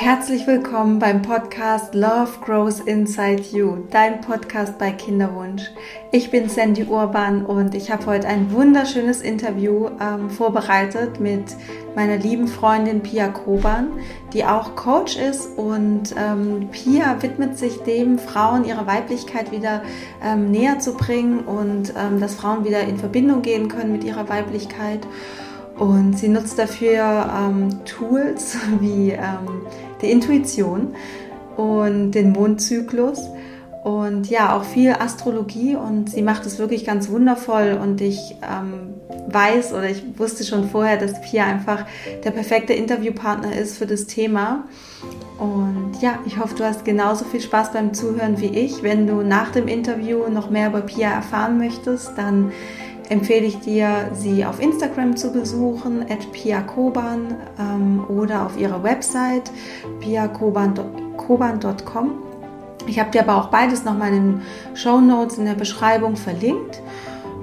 Herzlich willkommen beim Podcast Love Grows Inside You, dein Podcast bei Kinderwunsch. Ich bin Sandy Urban und ich habe heute ein wunderschönes Interview ähm, vorbereitet mit meiner lieben Freundin Pia Koban, die auch Coach ist und ähm, Pia widmet sich dem, Frauen ihre Weiblichkeit wieder ähm, näher zu bringen und ähm, dass Frauen wieder in Verbindung gehen können mit ihrer Weiblichkeit. Und sie nutzt dafür ähm, Tools wie ähm, die Intuition und den Mondzyklus und ja, auch viel Astrologie und sie macht es wirklich ganz wundervoll und ich ähm, weiß oder ich wusste schon vorher, dass Pia einfach der perfekte Interviewpartner ist für das Thema. Und ja, ich hoffe, du hast genauso viel Spaß beim Zuhören wie ich. Wenn du nach dem Interview noch mehr über Pia erfahren möchtest, dann empfehle ich dir, sie auf Instagram zu besuchen, at piakoban ähm, oder auf ihrer Website piakoban.com. Ich habe dir aber auch beides nochmal in den Show Notes in der Beschreibung verlinkt.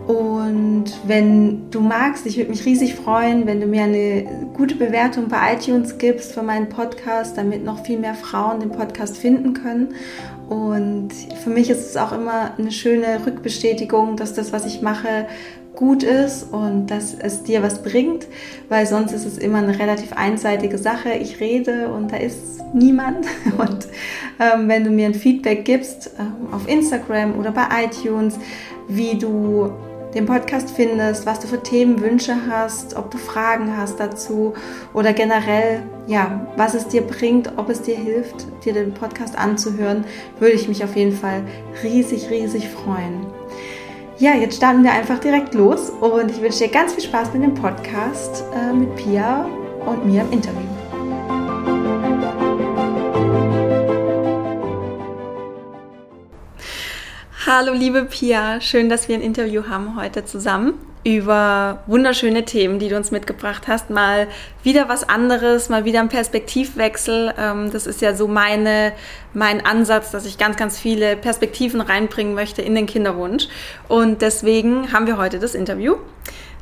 Und wenn du magst, ich würde mich riesig freuen, wenn du mir eine gute Bewertung bei iTunes gibst für meinen Podcast, damit noch viel mehr Frauen den Podcast finden können. Und für mich ist es auch immer eine schöne Rückbestätigung, dass das, was ich mache, gut ist und dass es dir was bringt, weil sonst ist es immer eine relativ einseitige Sache. Ich rede und da ist niemand. Und ähm, wenn du mir ein Feedback gibst ähm, auf Instagram oder bei iTunes, wie du den Podcast findest, was du für Themenwünsche hast, ob du Fragen hast dazu oder generell, ja, was es dir bringt, ob es dir hilft, dir den Podcast anzuhören, würde ich mich auf jeden Fall riesig, riesig freuen. Ja, jetzt starten wir einfach direkt los und ich wünsche dir ganz viel Spaß mit dem Podcast äh, mit Pia und mir im Interview. Hallo liebe Pia, schön, dass wir ein Interview haben heute zusammen über wunderschöne Themen, die du uns mitgebracht hast. Mal wieder was anderes, mal wieder ein Perspektivwechsel. Ähm, das ist ja so meine, mein Ansatz, dass ich ganz, ganz viele Perspektiven reinbringen möchte in den Kinderwunsch. Und deswegen haben wir heute das Interview.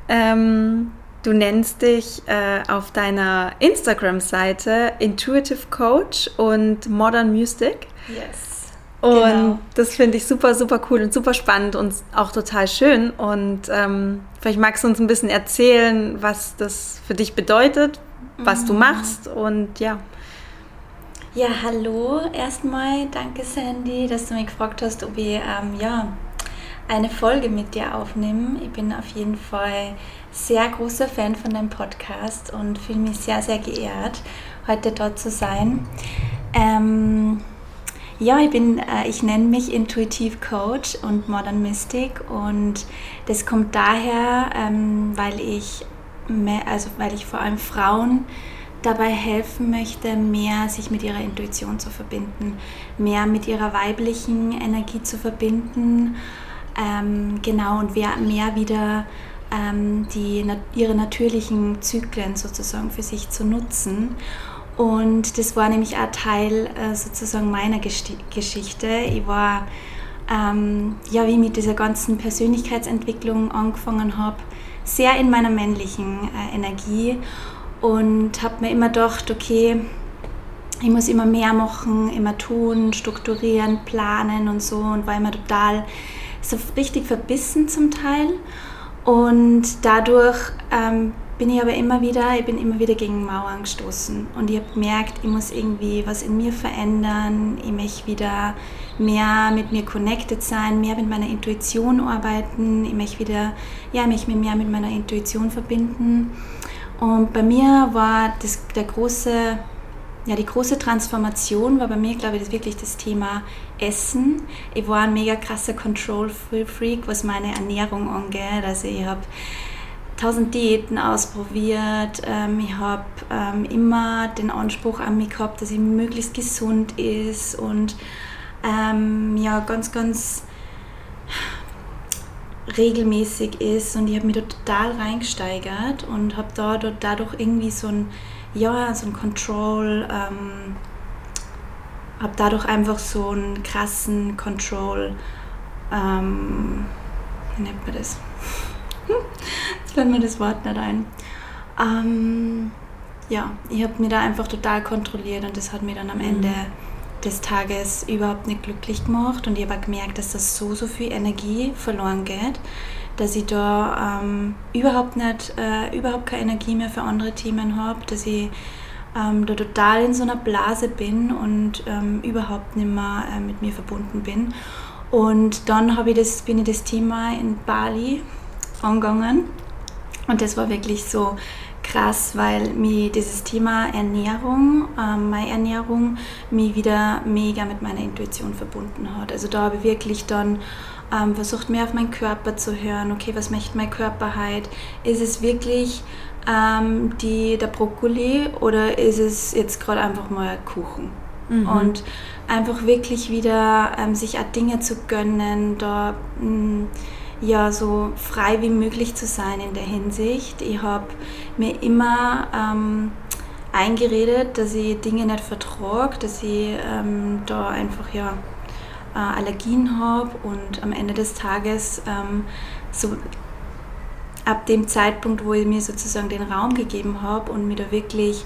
Ähm, du nennst dich äh, auf deiner Instagram-Seite Intuitive Coach und Modern Mystic. Yes. Und genau. das finde ich super, super cool und super spannend und auch total schön. Und ähm, vielleicht magst du uns ein bisschen erzählen, was das für dich bedeutet, was mhm. du machst und ja. Ja, hallo erstmal. Danke, Sandy, dass du mich gefragt hast, ob ich ähm, ja, eine Folge mit dir aufnehme. Ich bin auf jeden Fall sehr großer Fan von deinem Podcast und fühle mich sehr, sehr geehrt, heute dort zu sein. Ähm, ja, ich bin, äh, ich nenne mich Intuitiv Coach und Modern Mystic und das kommt daher, ähm, weil ich, mehr, also weil ich vor allem Frauen dabei helfen möchte, mehr sich mit ihrer Intuition zu verbinden, mehr mit ihrer weiblichen Energie zu verbinden, ähm, genau und mehr wieder ähm, die, ihre natürlichen Zyklen sozusagen für sich zu nutzen. Und das war nämlich auch Teil äh, sozusagen meiner Geschichte. Ich war, ähm, ja, wie ich mit dieser ganzen Persönlichkeitsentwicklung angefangen habe, sehr in meiner männlichen äh, Energie und habe mir immer gedacht, okay, ich muss immer mehr machen, immer tun, strukturieren, planen und so und war immer total so richtig verbissen zum Teil. Und dadurch ähm, bin ich aber immer wieder, ich bin immer wieder gegen Mauern gestoßen. Und ich habe gemerkt, ich muss irgendwie was in mir verändern, ich möchte wieder mehr mit mir connected sein, mehr mit meiner Intuition arbeiten, ich möchte wieder, ja, ich möchte mich mehr mit meiner Intuition verbinden. Und bei mir war das, der große, ja, die große Transformation war bei mir, glaube ich, das wirklich das Thema Essen. Ich war ein mega krasser Control-Freak, was meine Ernährung angeht, also ich habe tausend Diäten ausprobiert. Ähm, ich habe ähm, immer den Anspruch an mich gehabt, dass ich möglichst gesund ist und ähm, ja, ganz, ganz regelmäßig ist und ich habe mich total reingesteigert und habe da, dadurch irgendwie so ein, ja, so ein Control, ähm, habe dadurch einfach so einen krassen Control, ähm, wie nennt man das? Jetzt fällt mir das Wort nicht ein. Ähm, ja, ich habe mich da einfach total kontrolliert und das hat mir dann am Ende des Tages überhaupt nicht glücklich gemacht und ich habe gemerkt, dass das so, so viel Energie verloren geht, dass ich da ähm, überhaupt nicht, äh, überhaupt keine Energie mehr für andere Themen habe, dass ich ähm, da total in so einer Blase bin und ähm, überhaupt nicht mehr äh, mit mir verbunden bin. Und dann ich das, bin ich das Thema in Bali angegangen und das war wirklich so krass, weil mir dieses Thema Ernährung, ähm, meine Ernährung, mich wieder mega mit meiner Intuition verbunden hat. Also da habe ich wirklich dann ähm, versucht, mehr auf meinen Körper zu hören. Okay, was möchte mein Körper heute? Ist es wirklich ähm, die, der Brokkoli oder ist es jetzt gerade einfach mal Kuchen? Mhm. Und einfach wirklich wieder ähm, sich auch Dinge zu gönnen, da mh, mm, ja so frei wie möglich zu sein in der Hinsicht. Ich habe mir immer ähm, eingeredet, dass ich Dinge nicht vertrage, dass ich ähm, da einfach ja äh, Allergien habe und am Ende des Tages ähm, so ab dem Zeitpunkt, wo ich mir sozusagen den Raum gegeben habe und mir da wirklich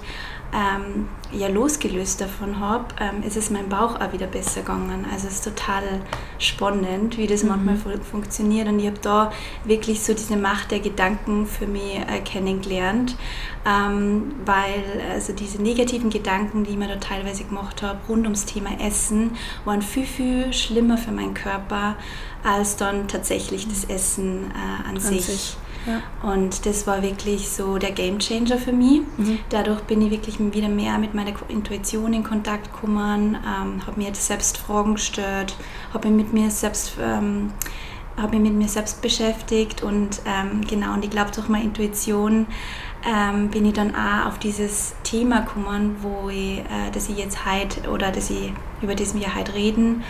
ähm, ja losgelöst davon habe, ähm, ist es meinem Bauch auch wieder besser gegangen. Also es ist total spannend, wie das mhm. manchmal fu funktioniert und ich habe da wirklich so diese Macht der Gedanken für mich äh, kennengelernt, ähm, weil also diese negativen Gedanken, die ich mir da teilweise gemacht habe, rund ums Thema Essen, waren viel, viel schlimmer für meinen Körper als dann tatsächlich das Essen äh, an, an, sich. sich. Und das war wirklich so der Game Changer für mich. Mhm. Dadurch bin ich wirklich wieder mehr mit meiner Intuition in Kontakt gekommen, ähm, habe mir selbst Fragen gestellt, habe mich mit mir selbst ähm, habe mich mit mir selbst beschäftigt und ähm, genau, und ich glaube, durch meine Intuition ähm, bin ich dann auch auf dieses Thema gekommen, wo ich, äh, dass ich jetzt heute oder dass ich, über das wir heute reden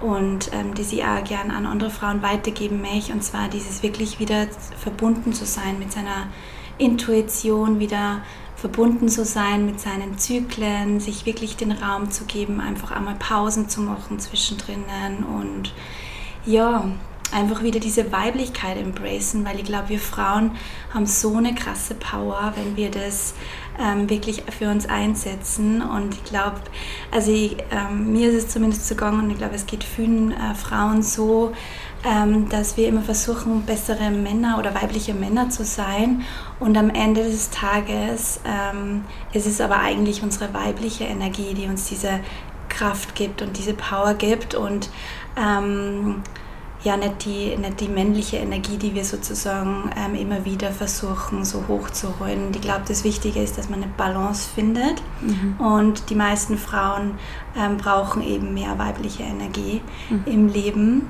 und ähm, das ich auch gerne an andere Frauen weitergeben möchte. Und zwar dieses wirklich wieder verbunden zu sein mit seiner Intuition, wieder verbunden zu sein mit seinen Zyklen, sich wirklich den Raum zu geben, einfach einmal Pausen zu machen zwischendrin und ja, einfach wieder diese Weiblichkeit embracen, weil ich glaube, wir Frauen haben so eine krasse Power, wenn wir das ähm, wirklich für uns einsetzen. Und ich glaube, also ich, ähm, mir ist es zumindest so gegangen und ich glaube, es geht vielen äh, Frauen so, ähm, dass wir immer versuchen, bessere Männer oder weibliche Männer zu sein. Und am Ende des Tages ähm, ist es aber eigentlich unsere weibliche Energie, die uns diese Kraft gibt und diese Power gibt. Und ähm, ja nicht die, nicht die männliche Energie, die wir sozusagen ähm, immer wieder versuchen so hochzuholen. Ich glaube, das Wichtige ist, dass man eine Balance findet mhm. und die meisten Frauen ähm, brauchen eben mehr weibliche Energie mhm. im Leben.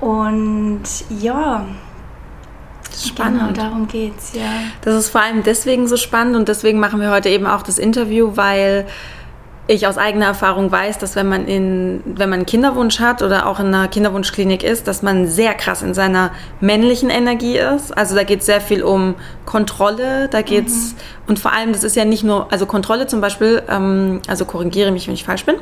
Und ja, Spannend. Genau, darum geht's, ja. Das ist vor allem deswegen so spannend und deswegen machen wir heute eben auch das Interview, weil ich aus eigener Erfahrung weiß, dass wenn man in, wenn man einen Kinderwunsch hat oder auch in einer Kinderwunschklinik ist, dass man sehr krass in seiner männlichen Energie ist. Also da geht es sehr viel um Kontrolle, da geht's mhm. und vor allem, das ist ja nicht nur, also Kontrolle zum Beispiel, ähm, also korrigiere mich, wenn ich falsch bin,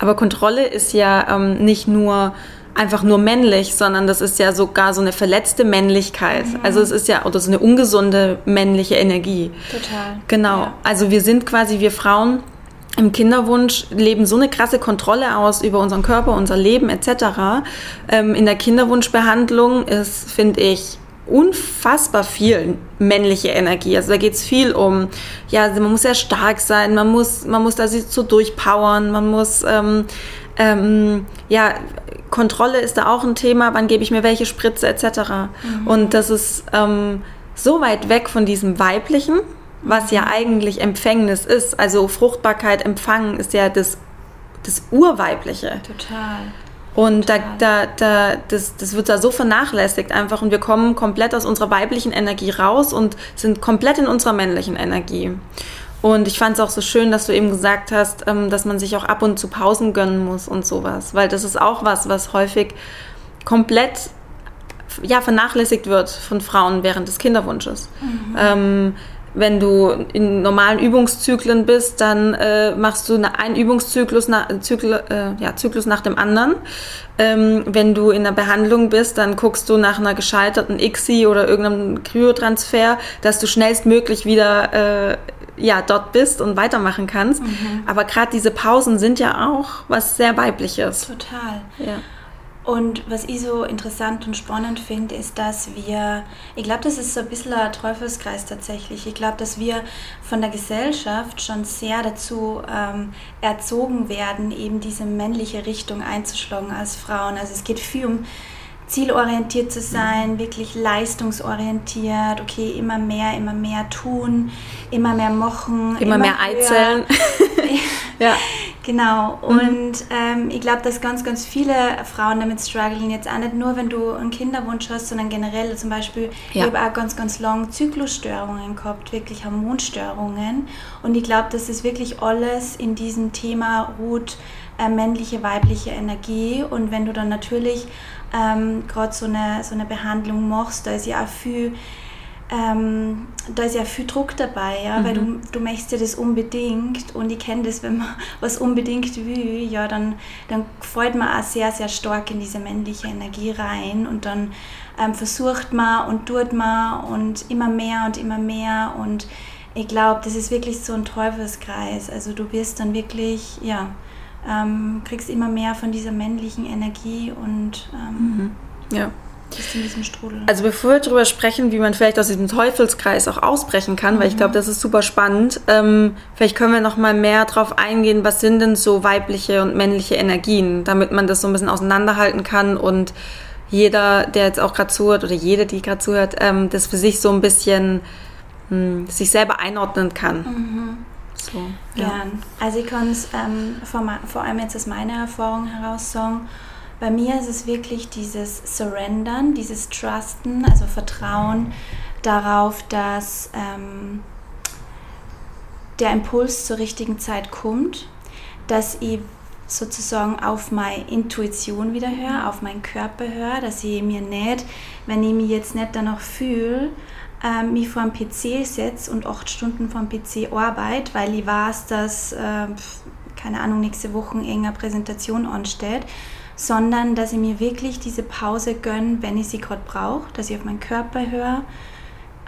aber Kontrolle ist ja ähm, nicht nur einfach nur männlich, sondern das ist ja sogar so eine verletzte Männlichkeit. Mhm. Also es ist ja oder so eine ungesunde männliche Energie. Total. Genau. Ja. Also wir sind quasi wir Frauen im Kinderwunsch leben so eine krasse Kontrolle aus über unseren Körper, unser Leben etc. Ähm, in der Kinderwunschbehandlung ist, finde ich, unfassbar viel männliche Energie. Also da geht es viel um, ja, man muss sehr stark sein, man muss, man muss da sich so durchpowern, man muss, ähm, ähm, ja, Kontrolle ist da auch ein Thema, wann gebe ich mir welche Spritze etc. Mhm. Und das ist ähm, so weit weg von diesem Weiblichen, was ja eigentlich Empfängnis ist. Also Fruchtbarkeit, Empfangen ist ja das, das Urweibliche. Total. Und Total. da, da, da, das, das wird da so vernachlässigt einfach und wir kommen komplett aus unserer weiblichen Energie raus und sind komplett in unserer männlichen Energie. Und ich fand es auch so schön, dass du eben gesagt hast, ähm, dass man sich auch ab und zu Pausen gönnen muss und sowas, weil das ist auch was, was häufig komplett ja, vernachlässigt wird von Frauen während des Kinderwunsches. Mhm. Ähm, wenn du in normalen Übungszyklen bist, dann äh, machst du einen Übungszyklus nach, Zykl, äh, ja, Zyklus nach dem anderen. Ähm, wenn du in der Behandlung bist, dann guckst du nach einer gescheiterten ICSI oder irgendeinem Kryotransfer, dass du schnellstmöglich wieder äh, ja dort bist und weitermachen kannst. Mhm. Aber gerade diese Pausen sind ja auch was sehr weibliches. Total. Ja. Und was ich so interessant und spannend finde, ist, dass wir, ich glaube, das ist so ein bisschen ein Teufelskreis tatsächlich. Ich glaube, dass wir von der Gesellschaft schon sehr dazu ähm, erzogen werden, eben diese männliche Richtung einzuschlagen als Frauen. Also es geht viel um zielorientiert zu sein, wirklich leistungsorientiert, okay, immer mehr, immer mehr tun, immer mehr machen. Immer, immer mehr Eizellen. ja. Genau. Mhm. Und ähm, ich glaube, dass ganz, ganz viele Frauen damit strugglen. Jetzt auch nicht nur, wenn du einen Kinderwunsch hast, sondern generell zum Beispiel, ja. ich habe auch ganz, ganz lange Zyklusstörungen gehabt, wirklich Hormonstörungen. Und ich glaube, dass es wirklich alles in diesem Thema ruht, äh, männliche, weibliche Energie. Und wenn du dann natürlich ähm, gerade so eine, so eine Behandlung machst, da ist ja auch viel, ähm, da ist ja viel Druck dabei, ja, mhm. weil du, du möchtest ja das unbedingt und ich kenne das, wenn man was unbedingt will, ja, dann, dann freut man auch sehr, sehr stark in diese männliche Energie rein und dann ähm, versucht man und tut man und immer mehr und immer mehr und ich glaube, das ist wirklich so ein Teufelskreis. Also du wirst dann wirklich, ja, ähm, kriegst immer mehr von dieser männlichen Energie und ähm, mhm. ja. Also bevor wir darüber sprechen, wie man vielleicht aus diesem Teufelskreis auch ausbrechen kann, mhm. weil ich glaube, mhm. das ist super spannend, ähm, vielleicht können wir noch mal mehr darauf eingehen, was sind denn so weibliche und männliche Energien, damit man das so ein bisschen auseinanderhalten kann und jeder, der jetzt auch gerade zuhört oder jede, die gerade zuhört, ähm, das für sich so ein bisschen mh, hm, sich selber einordnen kann. Mhm. So, ja. Gern. Also ich kann es ähm, vor, vor, allem jetzt aus meiner Erfahrung heraus sagen, bei mir ist es wirklich dieses Surrendern, dieses Trusten, also Vertrauen darauf, dass ähm, der Impuls zur richtigen Zeit kommt, dass ich sozusagen auf meine Intuition wieder höre, auf meinen Körper höre, dass ich mir nicht, wenn ich mich jetzt nicht danach fühle, äh, mich vor dem PC setze und acht Stunden vor dem PC arbeite, weil ich weiß, dass, äh, keine Ahnung, nächste Woche irgendeine Präsentation ansteht, sondern dass ich mir wirklich diese Pause gönne, wenn ich sie gerade brauche, dass ich auf meinen Körper höre,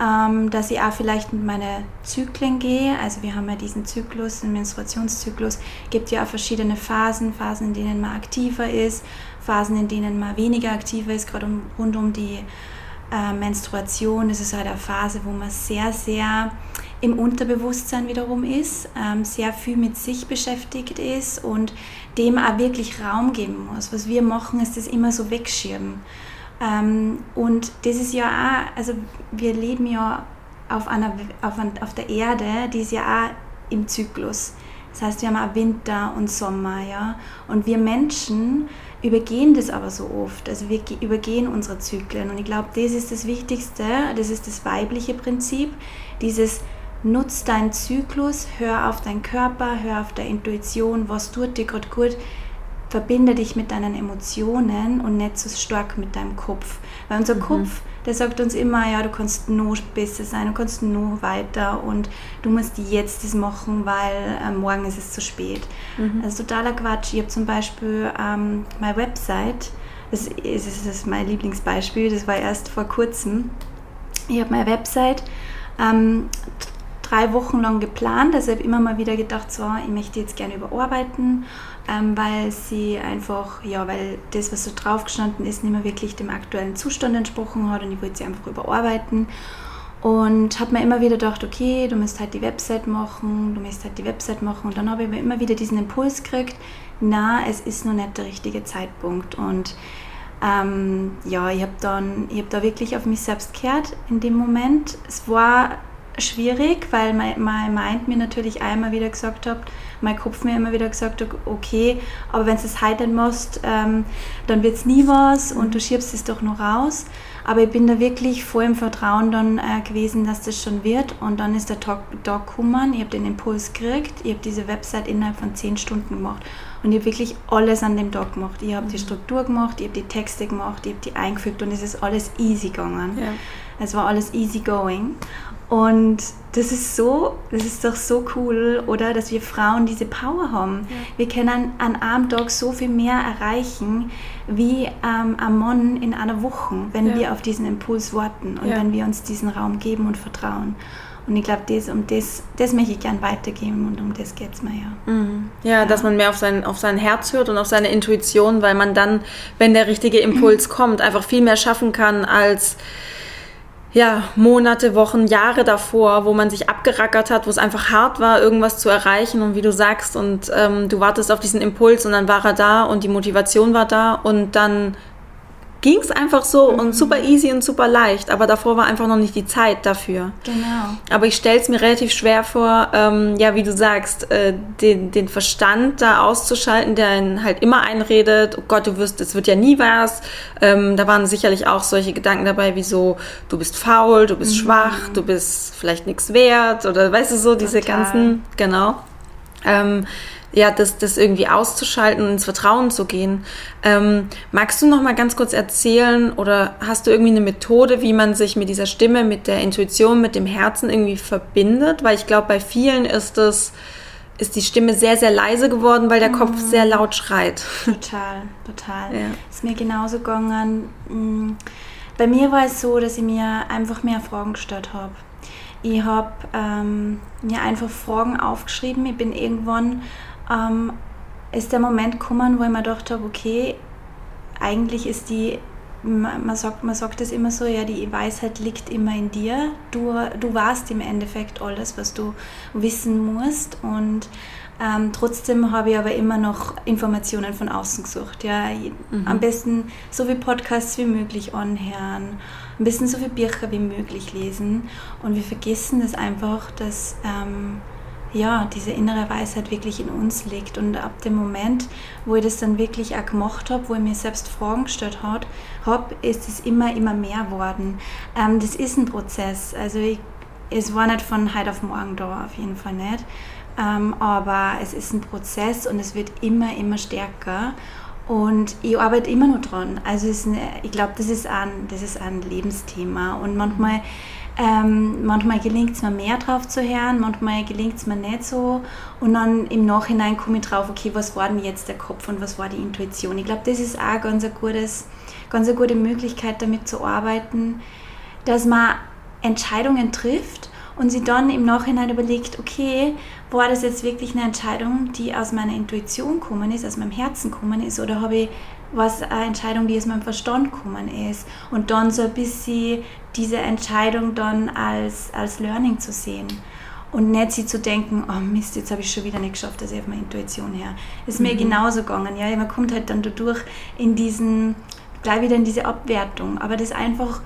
ähm, dass ich auch vielleicht mit meinen Zyklen gehe. Also wir haben ja diesen Zyklus, den Menstruationszyklus, gibt ja auch verschiedene Phasen, Phasen, in denen man aktiver ist, Phasen, in denen man weniger aktiver ist, gerade um, rund um die äh, Menstruation, das ist halt eine Phase, wo man sehr, sehr im Unterbewusstsein wiederum ist, ähm, sehr viel mit sich beschäftigt ist und dem auch wirklich Raum geben muss. Was wir machen, ist das immer so wegschieben. Ähm, und das ist ja auch, also wir leben ja auf, einer, auf, auf der Erde, die ist ja auch im Zyklus. Das heißt, wir haben auch Winter und Sommer, ja. Und wir Menschen übergehen das aber so oft. Also wir übergehen unsere Zyklen. Und ich glaube, das ist das Wichtigste, das ist das weibliche Prinzip, dieses nutz deinen Zyklus, hör auf deinen Körper, hör auf deine Intuition, was tut dir gerade gut, verbinde dich mit deinen Emotionen und nicht so stark mit deinem Kopf. Weil unser mhm. Kopf, der sagt uns immer, ja, du kannst nur besser sein, du kannst nur weiter und du musst jetzt das machen, weil äh, morgen ist es zu spät. Mhm. Also totaler Quatsch. Ich habe zum Beispiel ähm, meine Website, das ist, das ist mein Lieblingsbeispiel, das war erst vor kurzem. Ich habe meine Website ähm, drei Wochen lang geplant. Also ich habe immer mal wieder gedacht, so, ich möchte jetzt gerne überarbeiten, ähm, weil sie einfach, ja, weil das, was so drauf gestanden ist, nicht mehr wirklich dem aktuellen Zustand entsprochen hat und ich wollte sie einfach überarbeiten. Und habe mir immer wieder gedacht, okay, du musst halt die Website machen, du musst halt die Website machen. Und dann habe ich mir immer wieder diesen Impuls gekriegt, na, es ist noch nicht der richtige Zeitpunkt. Und ähm, ja, ich habe habe da wirklich auf mich selbst gehört in dem Moment. Es war schwierig, weil mein, mein Mind mir natürlich einmal wieder gesagt hat, mein Kopf mir immer wieder gesagt hat, okay, aber wenn du es nicht machst, ähm, dann wird es nie was und du schiebst es doch noch raus. Aber ich bin da wirklich voll im Vertrauen dann äh, gewesen, dass das schon wird. Und dann ist der Tag, Tag gekommen, ich habe den Impuls gekriegt, ich habe diese Website innerhalb von zehn Stunden gemacht. Und ich habe wirklich alles an dem Tag gemacht. Ich habe mhm. die Struktur gemacht, ich habe die Texte gemacht, ich habe die eingefügt und es ist alles easy gegangen. Ja. Es war alles easy going. Und das ist so, das ist doch so cool, oder? Dass wir Frauen diese Power haben. Ja. Wir können an einem Tag so viel mehr erreichen wie ähm, am Mann in einer Woche, wenn ja. wir auf diesen Impuls warten und ja. wenn wir uns diesen Raum geben und vertrauen. Und ich glaube, das, um das, das möchte ich gerne weitergeben und um das geht es mir ja. Mhm. ja. Ja, dass man mehr auf sein, auf sein Herz hört und auf seine Intuition, weil man dann, wenn der richtige Impuls kommt, einfach viel mehr schaffen kann als ja, Monate, Wochen, Jahre davor, wo man sich abgerackert hat, wo es einfach hart war, irgendwas zu erreichen und wie du sagst und ähm, du wartest auf diesen Impuls und dann war er da und die Motivation war da und dann ging es einfach so mhm. und super easy und super leicht, aber davor war einfach noch nicht die Zeit dafür. Genau. Aber ich stelle es mir relativ schwer vor, ähm, ja, wie du sagst, äh, den, den Verstand da auszuschalten, der einen halt immer einredet, oh Gott, du wirst, es wird ja nie was. Ähm, da waren sicherlich auch solche Gedanken dabei, wie so, du bist faul, du bist mhm. schwach, du bist vielleicht nichts wert oder weißt du so, diese Total. ganzen, genau. Ähm, ja, das, das irgendwie auszuschalten und ins Vertrauen zu gehen. Ähm, magst du noch mal ganz kurz erzählen oder hast du irgendwie eine Methode, wie man sich mit dieser Stimme, mit der Intuition, mit dem Herzen irgendwie verbindet? Weil ich glaube, bei vielen ist es ist die Stimme sehr, sehr leise geworden, weil der mhm. Kopf sehr laut schreit. Total, total. Ja. Ist mir genauso gegangen. Mm, bei mir war es so, dass ich mir einfach mehr Fragen gestellt habe. Ich habe ähm, mir einfach Fragen aufgeschrieben. Ich bin irgendwann ähm, ist der Moment gekommen, wo ich mir gedacht habe, okay, eigentlich ist die, man sagt, man sagt das immer so, ja, die Weisheit liegt immer in dir. Du, du warst im Endeffekt alles, was du wissen musst und ähm, trotzdem habe ich aber immer noch Informationen von außen gesucht. Ja. Mhm. Am besten so viele Podcasts wie möglich anhören, am besten so viele Bücher wie möglich lesen. Und wir vergessen das einfach, dass ähm, ja, diese innere Weisheit wirklich in uns liegt. Und ab dem Moment, wo ich das dann wirklich auch gemacht habe, wo ich mir selbst Fragen gestellt habe, hab, ist es immer, immer mehr geworden. Ähm, das ist ein Prozess. Also ich, es war nicht von heute auf morgen da, auf jeden Fall nicht. Ähm, aber es ist ein Prozess und es wird immer, immer stärker. Und ich arbeite immer noch dran. Also eine, ich glaube, das, das ist ein Lebensthema. Und manchmal ähm, manchmal gelingt es mir mehr drauf zu hören, manchmal gelingt es mir nicht so. Und dann im Nachhinein komme ich drauf, okay, was war denn jetzt der Kopf und was war die Intuition? Ich glaube, das ist auch ganz, ein gutes, ganz eine gute Möglichkeit, damit zu arbeiten, dass man Entscheidungen trifft und sie dann im Nachhinein überlegt, okay, war das jetzt wirklich eine Entscheidung, die aus meiner Intuition gekommen ist, aus meinem Herzen gekommen ist, oder habe ich was eine Entscheidung, die aus meinem Verstand gekommen ist. Und dann so ein bisschen diese Entscheidung dann als, als Learning zu sehen. Und nicht sie zu denken, oh Mist, jetzt habe ich schon wieder nicht geschafft, dass ich auf meine Intuition her. Ist mhm. mir genauso gegangen. Ja, man kommt halt dann dadurch in diesen, gleich wieder in diese Abwertung. Aber das einfach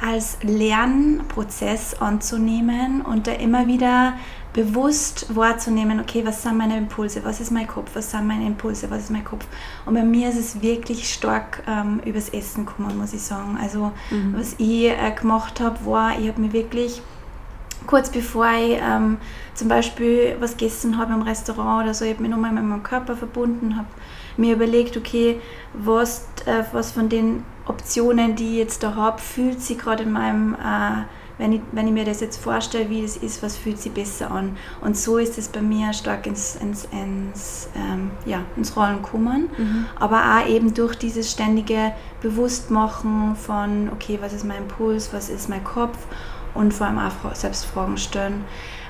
als Lernprozess anzunehmen und da immer wieder bewusst wahrzunehmen, okay, was sind meine Impulse, was ist mein Kopf, was sind meine Impulse, was ist mein Kopf. Und bei mir ist es wirklich stark ähm, übers Essen gekommen, muss ich sagen. Also mhm. was ich äh, gemacht habe, war, ich habe mir wirklich kurz bevor ich ähm, zum Beispiel was gegessen habe im Restaurant oder so, ich habe mich nochmal mit meinem Körper verbunden, habe mir überlegt, okay, was, äh, was von den Optionen, die ich jetzt da habe, fühlt sich gerade in meinem äh, wenn ich, wenn ich mir das jetzt vorstelle, wie es ist, was fühlt sich besser an. Und so ist es bei mir stark ins, ins, ins, ähm, ja, ins Rollen kommen. Mhm. Aber auch eben durch dieses ständige Bewusstmachen von, okay, was ist mein Impuls, was ist mein Kopf und vor allem auch selbst Fragen stellen.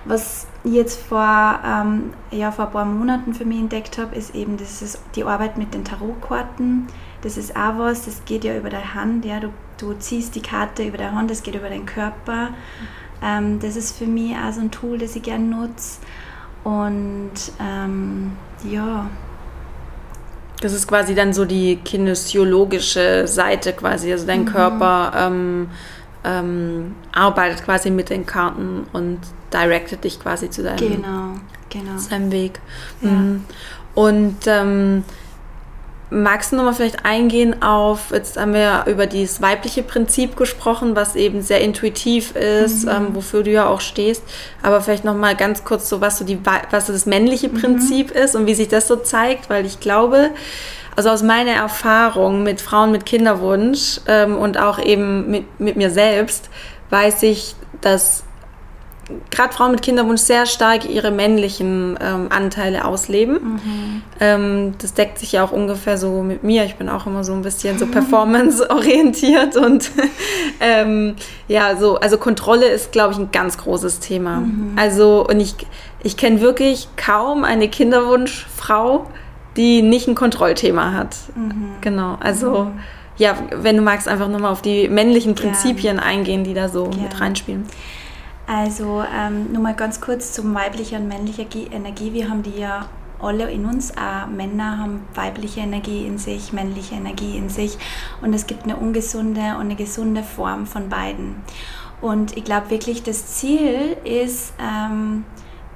Was ich jetzt vor, ähm, ja, vor ein paar Monaten für mich entdeckt habe, ist eben das die Arbeit mit den Tarotkarten. Das ist auch was, das geht ja über deine Hand. Ja, du du ziehst die Karte über deine Hand, es geht über deinen Körper. Ähm, das ist für mich auch so ein Tool, das ich gerne nutze. Und ähm, ja. Das ist quasi dann so die kinesiologische Seite quasi, also dein mhm. Körper ähm, ähm, arbeitet quasi mit den Karten und directet dich quasi zu deinem, genau, genau. seinem Weg. Ja. Mhm. Und ähm, Magst du nochmal vielleicht eingehen auf, jetzt haben wir über dieses weibliche Prinzip gesprochen, was eben sehr intuitiv ist, mhm. ähm, wofür du ja auch stehst, aber vielleicht nochmal ganz kurz so, was so, die, was so das männliche mhm. Prinzip ist und wie sich das so zeigt, weil ich glaube, also aus meiner Erfahrung mit Frauen mit Kinderwunsch ähm, und auch eben mit, mit mir selbst, weiß ich, dass gerade Frauen mit Kinderwunsch sehr stark ihre männlichen ähm, Anteile ausleben. Mhm. Ähm, das deckt sich ja auch ungefähr so mit mir. Ich bin auch immer so ein bisschen so performance-orientiert und ähm, ja, so, also Kontrolle ist, glaube ich, ein ganz großes Thema. Mhm. Also, und ich, ich kenne wirklich kaum eine Kinderwunschfrau, die nicht ein Kontrollthema hat. Mhm. Genau, also. Mhm. Ja, wenn du magst, einfach nochmal auf die männlichen Prinzipien Gerne. eingehen, die da so Gerne. mit reinspielen. Also ähm, nur mal ganz kurz zum weiblichen und männlichen Energie. Wir haben die ja alle in uns. Auch Männer haben weibliche Energie in sich, männliche Energie in sich. Und es gibt eine ungesunde und eine gesunde Form von beiden. Und ich glaube wirklich, das Ziel ist, ähm,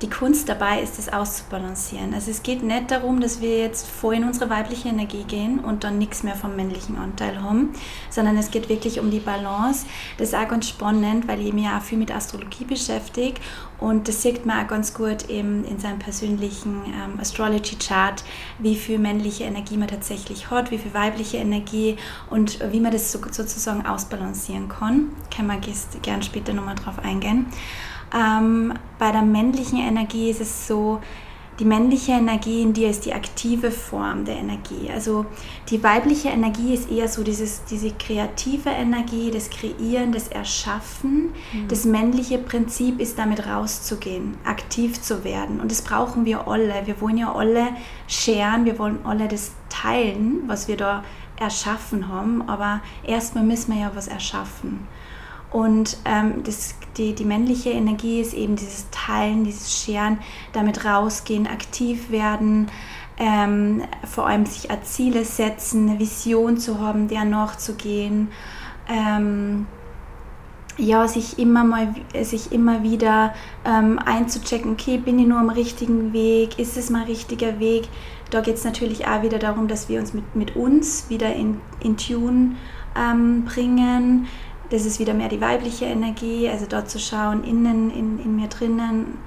die Kunst dabei ist, es auszubalancieren. Also es geht nicht darum, dass wir jetzt voll in unsere weibliche Energie gehen und dann nichts mehr vom männlichen Anteil haben, sondern es geht wirklich um die Balance. Das ist auch ganz spannend, weil ich mich auch viel mit Astrologie beschäftige und das sieht man auch ganz gut eben in seinem persönlichen ähm, Astrology Chart, wie viel männliche Energie man tatsächlich hat, wie viel weibliche Energie und wie man das so, sozusagen ausbalancieren kann. Kann man gerne später nochmal drauf eingehen. Ähm, bei der männlichen Energie ist es so, die männliche Energie in dir ist die aktive Form der Energie. Also die weibliche Energie ist eher so dieses, diese kreative Energie, das Kreieren, das Erschaffen. Mhm. Das männliche Prinzip ist damit rauszugehen, aktiv zu werden. Und das brauchen wir alle. Wir wollen ja alle scheren, wir wollen alle das teilen, was wir da erschaffen haben. Aber erstmal müssen wir ja was erschaffen. Und ähm, das, die, die männliche Energie ist eben dieses Teilen, dieses Scheren, damit rausgehen, aktiv werden, ähm, vor allem sich als Ziele setzen, eine Vision zu haben, der nachzugehen. Ähm, ja, sich immer mal, sich immer wieder ähm, einzuchecken, okay, bin ich nur am richtigen Weg, ist es mein richtiger Weg? Da geht es natürlich auch wieder darum, dass wir uns mit, mit uns wieder in, in Tune ähm, bringen, das ist wieder mehr die weibliche Energie, also dort zu schauen, innen, in, in mir drinnen,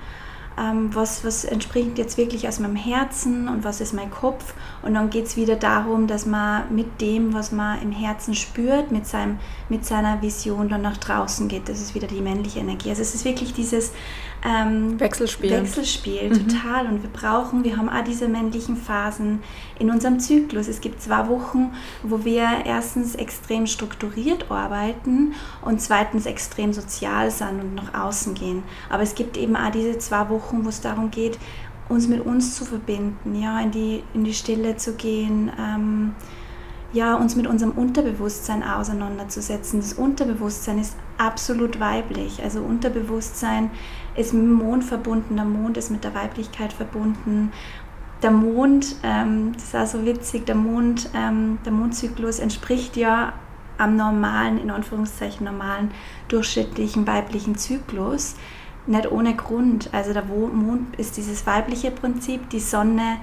ähm, was, was entspricht jetzt wirklich aus meinem Herzen und was ist mein Kopf. Und dann geht es wieder darum, dass man mit dem, was man im Herzen spürt, mit, seinem, mit seiner Vision dann nach draußen geht. Das ist wieder die männliche Energie. Also es ist wirklich dieses ähm, Wechselspiel. Wechselspiel, mhm. total. Und wir brauchen, wir haben auch diese männlichen Phasen in unserem Zyklus. Es gibt zwei Wochen, wo wir erstens extrem strukturiert arbeiten und zweitens extrem sozial sind und nach außen gehen. Aber es gibt eben auch diese zwei Wochen, wo es darum geht, uns mit uns zu verbinden, ja, in die, in die Stille zu gehen. Ähm, ja, uns mit unserem Unterbewusstsein auseinanderzusetzen. Das Unterbewusstsein ist absolut weiblich. Also Unterbewusstsein ist mit dem Mond verbunden, der Mond ist mit der Weiblichkeit verbunden. Der Mond, ähm, das ist auch so witzig, der Mond, ähm, der Mondzyklus entspricht ja am normalen, in Anführungszeichen normalen, durchschnittlichen weiblichen Zyklus. Nicht ohne Grund. Also der Mond ist dieses weibliche Prinzip, die Sonne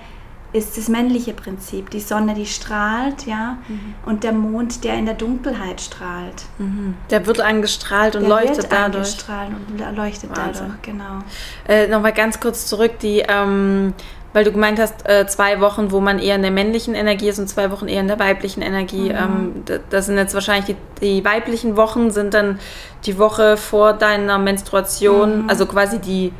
ist das männliche Prinzip. Die Sonne, die strahlt, ja, mhm. und der Mond, der in der Dunkelheit strahlt. Mhm. Der wird angestrahlt und der leuchtet wird dadurch. Angestrahlt und leuchtet Wahnsinn. dadurch, genau. Äh, Nochmal ganz kurz zurück, die, ähm, weil du gemeint hast, äh, zwei Wochen, wo man eher in der männlichen Energie ist und zwei Wochen eher in der weiblichen Energie. Mhm. Ähm, das sind jetzt wahrscheinlich die, die, weiblichen Wochen, sind dann die Woche vor deiner Menstruation, mhm. also quasi die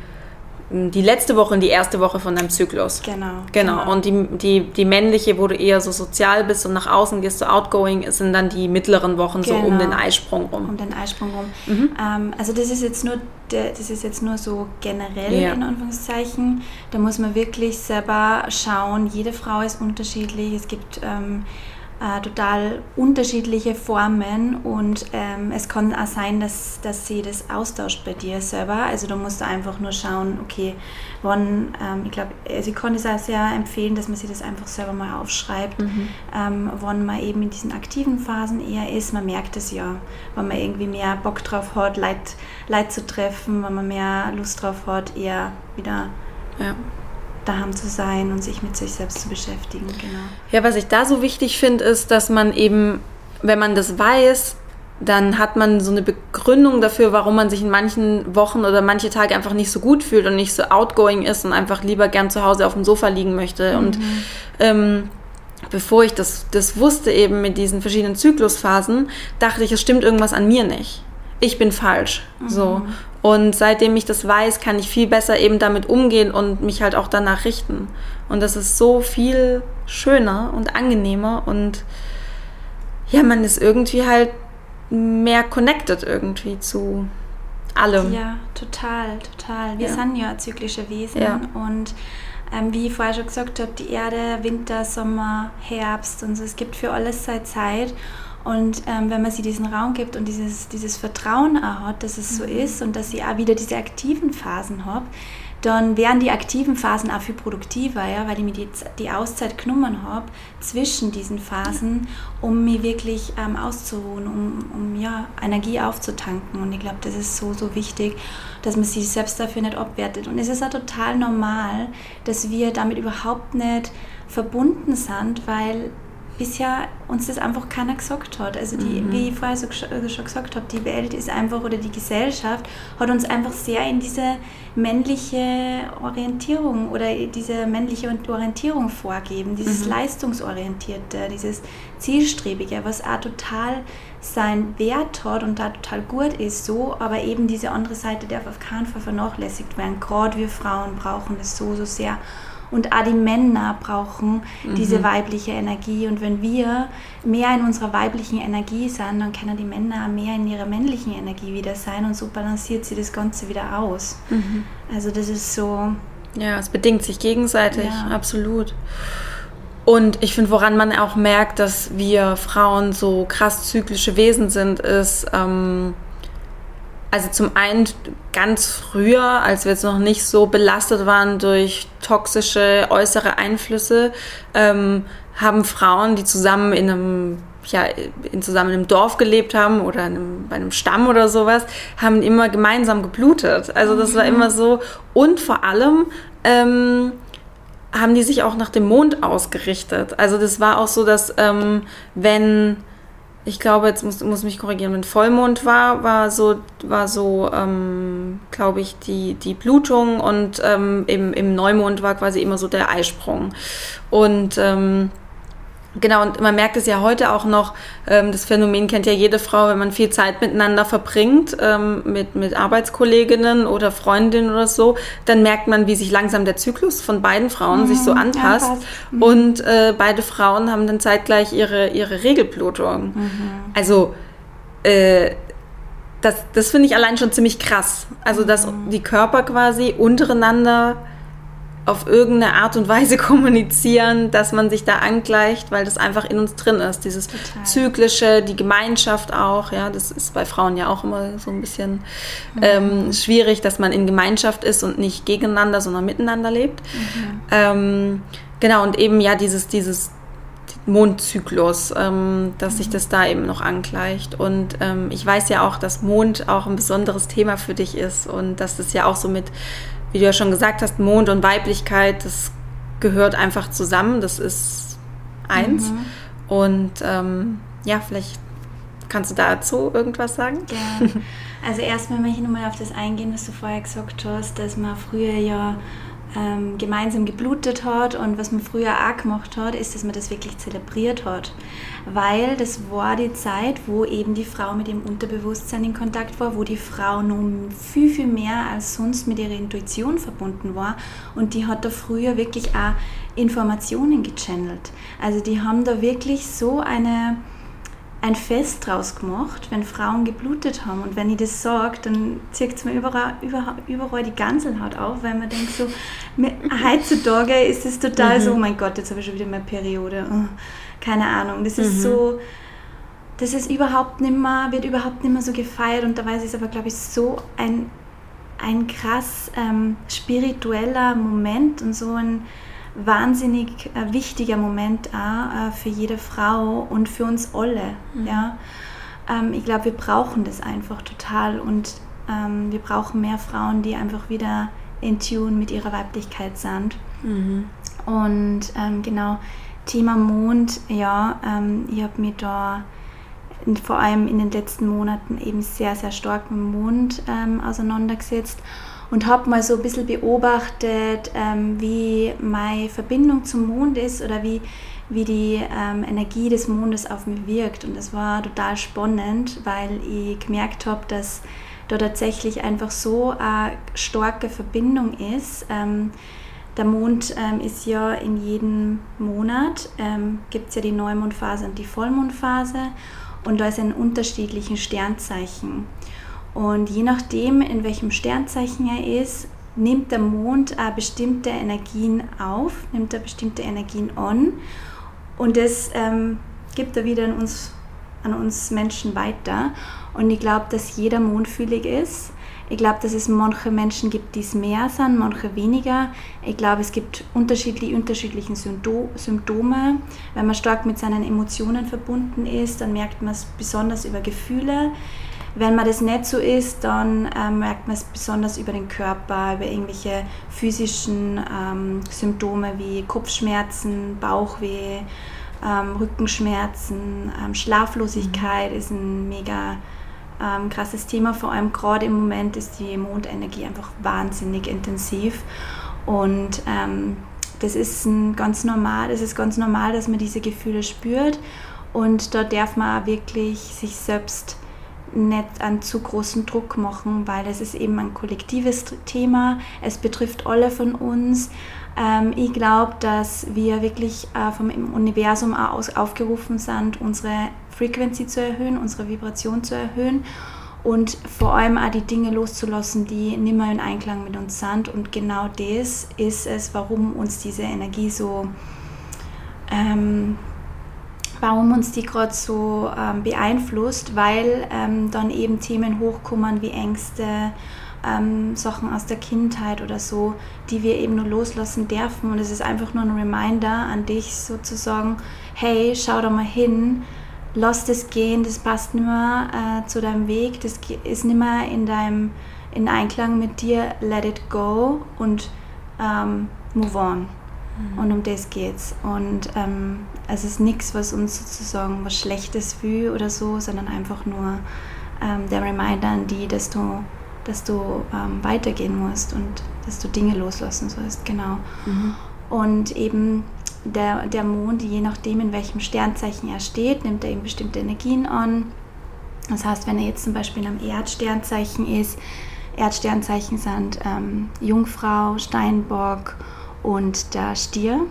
die letzte Woche und die erste Woche von deinem Zyklus. Genau. Genau. genau. Und die, die, die männliche, wo du eher so sozial bist und nach außen gehst, so outgoing, sind dann die mittleren Wochen genau. so um den genau. Eisprung rum. Um den Eisprung rum. Mhm. Ähm, also das ist jetzt nur das ist jetzt nur so generell ja. in Anführungszeichen. Da muss man wirklich selber schauen. Jede Frau ist unterschiedlich. Es gibt ähm, äh, total unterschiedliche Formen und ähm, es kann auch sein, dass, dass sie das austauscht bei dir selber. Also du musst einfach nur schauen, okay, wann, ähm, ich glaube, also ich kann es auch sehr empfehlen, dass man sich das einfach selber mal aufschreibt, mhm. ähm, wann man eben in diesen aktiven Phasen eher ist. Man merkt es ja, wenn man irgendwie mehr Bock drauf hat, Leid, Leid zu treffen, wenn man mehr Lust drauf hat, eher wieder ja daheim zu sein und sich mit sich selbst zu beschäftigen. Genau. Ja, was ich da so wichtig finde, ist, dass man eben, wenn man das weiß, dann hat man so eine Begründung dafür, warum man sich in manchen Wochen oder manche Tage einfach nicht so gut fühlt und nicht so outgoing ist und einfach lieber gern zu Hause auf dem Sofa liegen möchte. Mhm. Und ähm, bevor ich das, das wusste, eben mit diesen verschiedenen Zyklusphasen, dachte ich, es stimmt irgendwas an mir nicht. Ich bin falsch. Mhm. So. Und seitdem ich das weiß, kann ich viel besser eben damit umgehen und mich halt auch danach richten. Und das ist so viel schöner und angenehmer und ja, man ist irgendwie halt mehr connected irgendwie zu allem. Ja, total, total. Wir Ja. sind ja zyklische Wesen Ja. und ähm, wie ich vorher schon gesagt habe, die Erde, Winter, Sommer, Herbst und so, es gibt für alles seine Zeit. Und ähm, wenn man sie diesen Raum gibt und dieses, dieses Vertrauen auch hat, dass es so Mhm. ist und dass sie auch wieder diese aktiven Phasen hat, dann wären die aktiven Phasen auch viel produktiver, ja, weil ich mir die, die Auszeit genommen habe zwischen diesen Phasen, um mich wirklich ähm, auszuruhen, um, um ja, Energie aufzutanken. Und ich glaube, das ist so, so wichtig, dass man sich selbst dafür nicht abwertet. Und es ist auch total normal, dass wir damit überhaupt nicht verbunden sind, weil bisher uns das einfach keiner gesagt hat. Also die, Mhm. wie ich vorher so äh, schon gesagt habe, die Welt ist einfach oder die Gesellschaft hat uns einfach sehr in diese männliche Orientierung oder diese männliche Orientierung vorgeben, dieses Mhm. leistungsorientierte, dieses zielstrebige, was auch total seinen Wert hat und da total gut ist, so, aber eben diese andere Seite darf auf keinen Fall vernachlässigt werden. Gerade wir Frauen brauchen das so, so sehr. Und auch die Männer brauchen diese weibliche Energie. Und wenn wir mehr in unserer weiblichen Energie sind, dann können die Männer mehr in ihrer männlichen Energie wieder sein und so balanciert sie das Ganze wieder aus. Also das ist so, Ja, es bedingt sich gegenseitig, Ja. absolut. Und ich finde, woran man auch merkt, dass wir Frauen so krass zyklische Wesen sind, ist, ähm, also zum einen ganz früher, als wir jetzt noch nicht so belastet waren durch toxische äußere Einflüsse, ähm, haben Frauen, die zusammen in einem ja, in, zusammen in einem Dorf gelebt haben oder in einem, bei einem Stamm oder sowas, haben immer gemeinsam geblutet. Also das war immer so. Und vor allem ähm, haben die sich auch nach dem Mond ausgerichtet. Also das war auch so, dass ähm, wenn ich glaube, jetzt muss, muss mich korrigieren, wenn Vollmond war, war so, war so, ähm, glaube ich, die, die Blutung und ähm, im, im Neumond war quasi immer so der Eisprung. Und ähm, Genau, und man merkt es ja heute auch noch, ähm, das Phänomen kennt ja jede Frau, wenn man viel Zeit miteinander verbringt, ähm, mit, mit Arbeitskolleginnen oder Freundinnen oder so, dann merkt man, wie sich langsam der Zyklus von beiden Frauen sich so anpasst. anpasst. Und äh, beide Frauen haben dann zeitgleich ihre, ihre Regelblutung. Also, äh, das, das finde ich allein schon ziemlich krass. Also, dass die Körper quasi untereinander auf irgendeine Art und Weise kommunizieren, dass man sich da angleicht, weil das einfach in uns drin ist. Dieses Total. zyklische, die Gemeinschaft auch, ja, das ist bei Frauen ja auch immer so ein bisschen ähm, schwierig, dass man in Gemeinschaft ist und nicht gegeneinander, sondern miteinander lebt. Ähm, genau, und eben ja dieses, dieses Mondzyklus, ähm, dass sich das da eben noch angleicht. Und ähm, ich weiß ja auch, dass Mond auch ein besonderes Thema für dich ist und dass das ja auch so mit, wie du ja schon gesagt hast, Mond und Weiblichkeit, das gehört einfach zusammen, das ist eins. Und ähm, ja, vielleicht kannst du dazu irgendwas sagen? Gern. Also erstmal möchte ich nochmal auf das eingehen, was du vorher gesagt hast, dass man früher ja ähm, gemeinsam geblutet hat und was man früher auch gemacht hat, ist, dass man das wirklich zelebriert hat. Weil das war die Zeit, wo eben die Frau mit ihrem Unterbewusstsein in Kontakt war, wo die Frau nun viel, viel mehr als sonst mit ihrer Intuition verbunden war und die hat da früher wirklich auch Informationen gechannelt. Also die haben da wirklich so eine ein Fest draus gemacht, wenn Frauen geblutet haben. Und wenn ich das sage, dann zieht es mir überall, überall, überall die Ganselhaut auf, weil man denkt so, heutzutage ist es total so, oh mein Gott, jetzt habe ich schon wieder meine Periode. Keine Ahnung. Das ist so, das ist überhaupt nicht mehr, wird überhaupt nicht mehr so gefeiert und dabei ist es aber, glaube ich, so ein, ein krass ähm, spiritueller Moment und so ein wahnsinnig äh, wichtiger Moment auch, äh, für jede Frau und für uns alle. Ja? Ähm, ich glaube, wir brauchen das einfach total und ähm, wir brauchen mehr Frauen, die einfach wieder in Tune mit ihrer Weiblichkeit sind. Und ähm, genau, Thema Mond, ja, ähm, ich habe mich da vor allem in den letzten Monaten eben sehr, sehr stark mit dem Mond ähm, auseinandergesetzt und habe mal so ein bisschen beobachtet, ähm, wie meine Verbindung zum Mond ist oder wie, wie die ähm, Energie des Mondes auf mich wirkt. Und das war total spannend, weil ich gemerkt habe, dass da tatsächlich einfach so eine starke Verbindung ist. Der Mond ähm, ist ja in jedem Monat, ähm, gibt es ja die Neumondphase und die Vollmondphase und da ist in unterschiedlichen Sternzeichen. Und je nachdem, in welchem Sternzeichen er ist, nimmt der Mond äh, bestimmte Energien auf, nimmt er bestimmte Energien an und das ähm, gibt er wieder an uns, an uns Menschen weiter. Und ich glaube, dass jeder mondfühlig ist. Ich glaube, dass es manche Menschen gibt, die es mehr sind, manche weniger. Ich glaube, es gibt unterschiedliche, unterschiedliche Symptome. Wenn man stark mit seinen Emotionen verbunden ist, dann merkt man es besonders über Gefühle. Wenn man das nicht so ist, dann äh, merkt man es besonders über den Körper, über irgendwelche physischen ähm, Symptome wie Kopfschmerzen, Bauchweh, ähm, Rückenschmerzen, ähm, Schlaflosigkeit ist ein mega ähm, krasses Thema. Vor allem gerade im Moment ist die Mondenergie einfach wahnsinnig intensiv und ähm, das ist ein ganz normal, das ist ganz normal, dass man diese Gefühle spürt und da darf man auch wirklich sich selbst nicht einen zu großen Druck machen, weil es ist eben ein kollektives Thema. Es betrifft alle von uns. Ähm, ich glaube, dass wir wirklich äh, vom Universum aus aufgerufen sind, unsere Frequency zu erhöhen, unsere Vibration zu erhöhen und vor allem auch die Dinge loszulassen, die nicht mehr in Einklang mit uns sind. Und genau das ist es, warum uns diese Energie so ähm, warum uns die gerade so ähm, beeinflusst, weil ähm, dann eben Themen hochkommen wie Ängste, ähm, Sachen aus der Kindheit oder so, die wir eben nur loslassen dürfen. Und es ist einfach nur ein Reminder an dich sozusagen, hey, schau da mal hin, lass das gehen, das passt nicht mehr äh, zu deinem Weg, das ist nicht mehr in deinem in Einklang mit dir, let it go und ähm, move on. Mhm. Und um das geht's. Und ähm, es ist nichts, was uns sozusagen was Schlechtes will oder so, sondern einfach nur ähm, der Reminder an die, dass du, dass du ähm, weitergehen musst und dass du Dinge loslassen sollst. Genau. Mhm. Und eben der, der Mond, je nachdem, in welchem Sternzeichen er steht, nimmt er eben bestimmte Energien an. Das heißt, wenn er jetzt zum Beispiel in einem Erdsternzeichen ist, Erdsternzeichen sind ähm, Jungfrau, Steinbock und der Stier.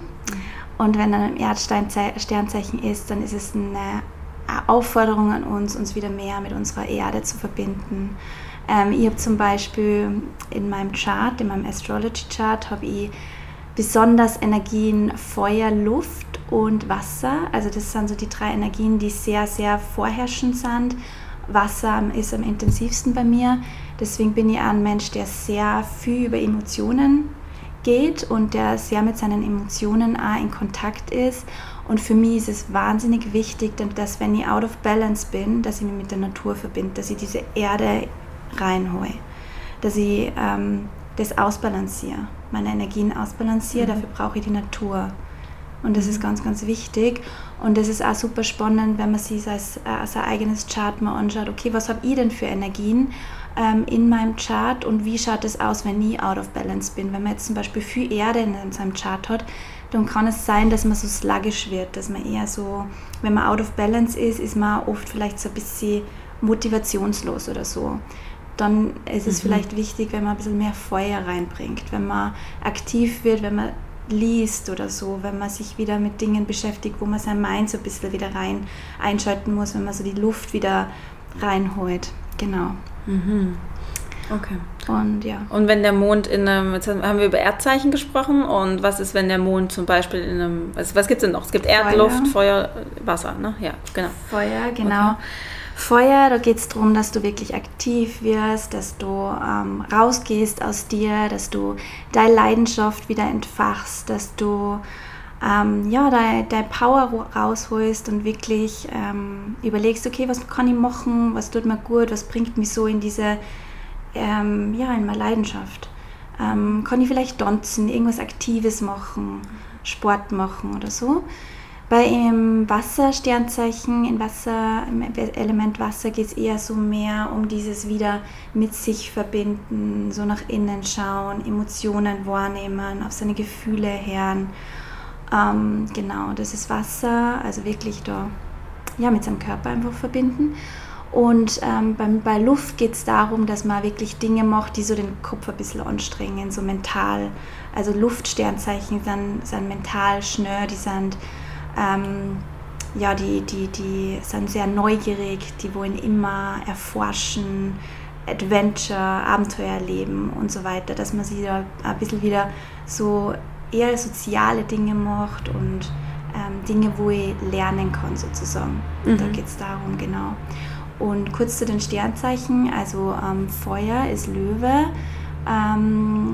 Und wenn er ein Erdsternzeichen ist, dann ist es eine Aufforderung an uns, uns wieder mehr mit unserer Erde zu verbinden. Ähm, ich habe zum Beispiel in meinem Chart, in meinem Astrology Chart, habe ich besonders Energien Feuer, Luft und Wasser. Also das sind so die drei Energien, die sehr, sehr vorherrschend sind. Wasser ist am intensivsten bei mir. Deswegen bin ich ein Mensch, der sehr viel über Emotionen geht und der sehr mit seinen Emotionen auch in Kontakt ist. Und für mich ist es wahnsinnig wichtig, dass wenn ich out of balance bin, dass ich mich mit der Natur verbinde, dass ich diese Erde reinhole, dass ich ähm, das ausbalanciere, meine Energien ausbalanciere. Mhm. Dafür brauche ich die Natur. Und das ist mhm. ganz, ganz wichtig. Und das ist auch super spannend, wenn man sich als, äh, als ein eigenes Chart mal anschaut. Okay, was habe ich denn für Energien? ähm, in meinem Chart und wie schaut es aus, wenn ich out of balance bin. Wenn man jetzt zum Beispiel viel Erde in seinem Chart hat, dann kann es sein, dass man so sluggish wird, dass man eher so, wenn man out of balance ist, ist man oft vielleicht so ein bisschen motivationslos oder so. Dann ist es mhm. vielleicht wichtig, wenn man ein bisschen mehr Feuer reinbringt, wenn man aktiv wird, wenn man liest oder so, wenn man sich wieder mit Dingen beschäftigt, wo man sein Mind so ein bisschen wieder rein einschalten muss, wenn man so die Luft wieder reinholt. Genau. Mhm. Okay. Und ja. Und wenn der Mond in einem, jetzt haben wir über Erdzeichen gesprochen und was ist, wenn der Mond zum Beispiel in einem, was, was gibt es denn noch? Es gibt Erd, Feuer. Luft, Feuer, Wasser, ne? Ja, genau. Feuer, genau. Okay. Feuer, da geht es darum, dass du wirklich aktiv wirst, dass du ähm, rausgehst aus dir, dass du deine Leidenschaft wieder entfachst, dass du ähm, ja, deine dein Power rausholst und wirklich ähm, überlegst, okay, was kann ich machen, was tut mir gut, was bringt mich so in diese, ähm, ja, in meine Leidenschaft. Ähm, kann ich vielleicht tanzen, irgendwas Aktives machen, Sport machen oder so. Bei im Wassersternzeichen, im Wasser, im Element Wasser geht es eher so mehr um dieses wieder mit sich verbinden, so nach innen schauen, Emotionen wahrnehmen, auf seine Gefühle hören ähm, genau, das ist Wasser, also wirklich da ja, mit seinem Körper einfach verbinden. Und ähm, beim, bei Luft geht es darum, dass man wirklich Dinge macht, die so den Kopf ein bisschen anstrengen, so mental. Also Luftsternzeichen sind, sind mental schnell, die sind, ähm, ja, die, die, die sind sehr neugierig, die wollen immer erforschen, Adventure, Abenteuer erleben und so weiter, dass man sie da ein bisschen wieder so eher soziale Dinge macht und ähm, Dinge, wo ich lernen kann sozusagen. Mhm. Da geht es darum, genau. Und kurz zu den Sternzeichen, also ähm, Feuer ist Löwe, ähm,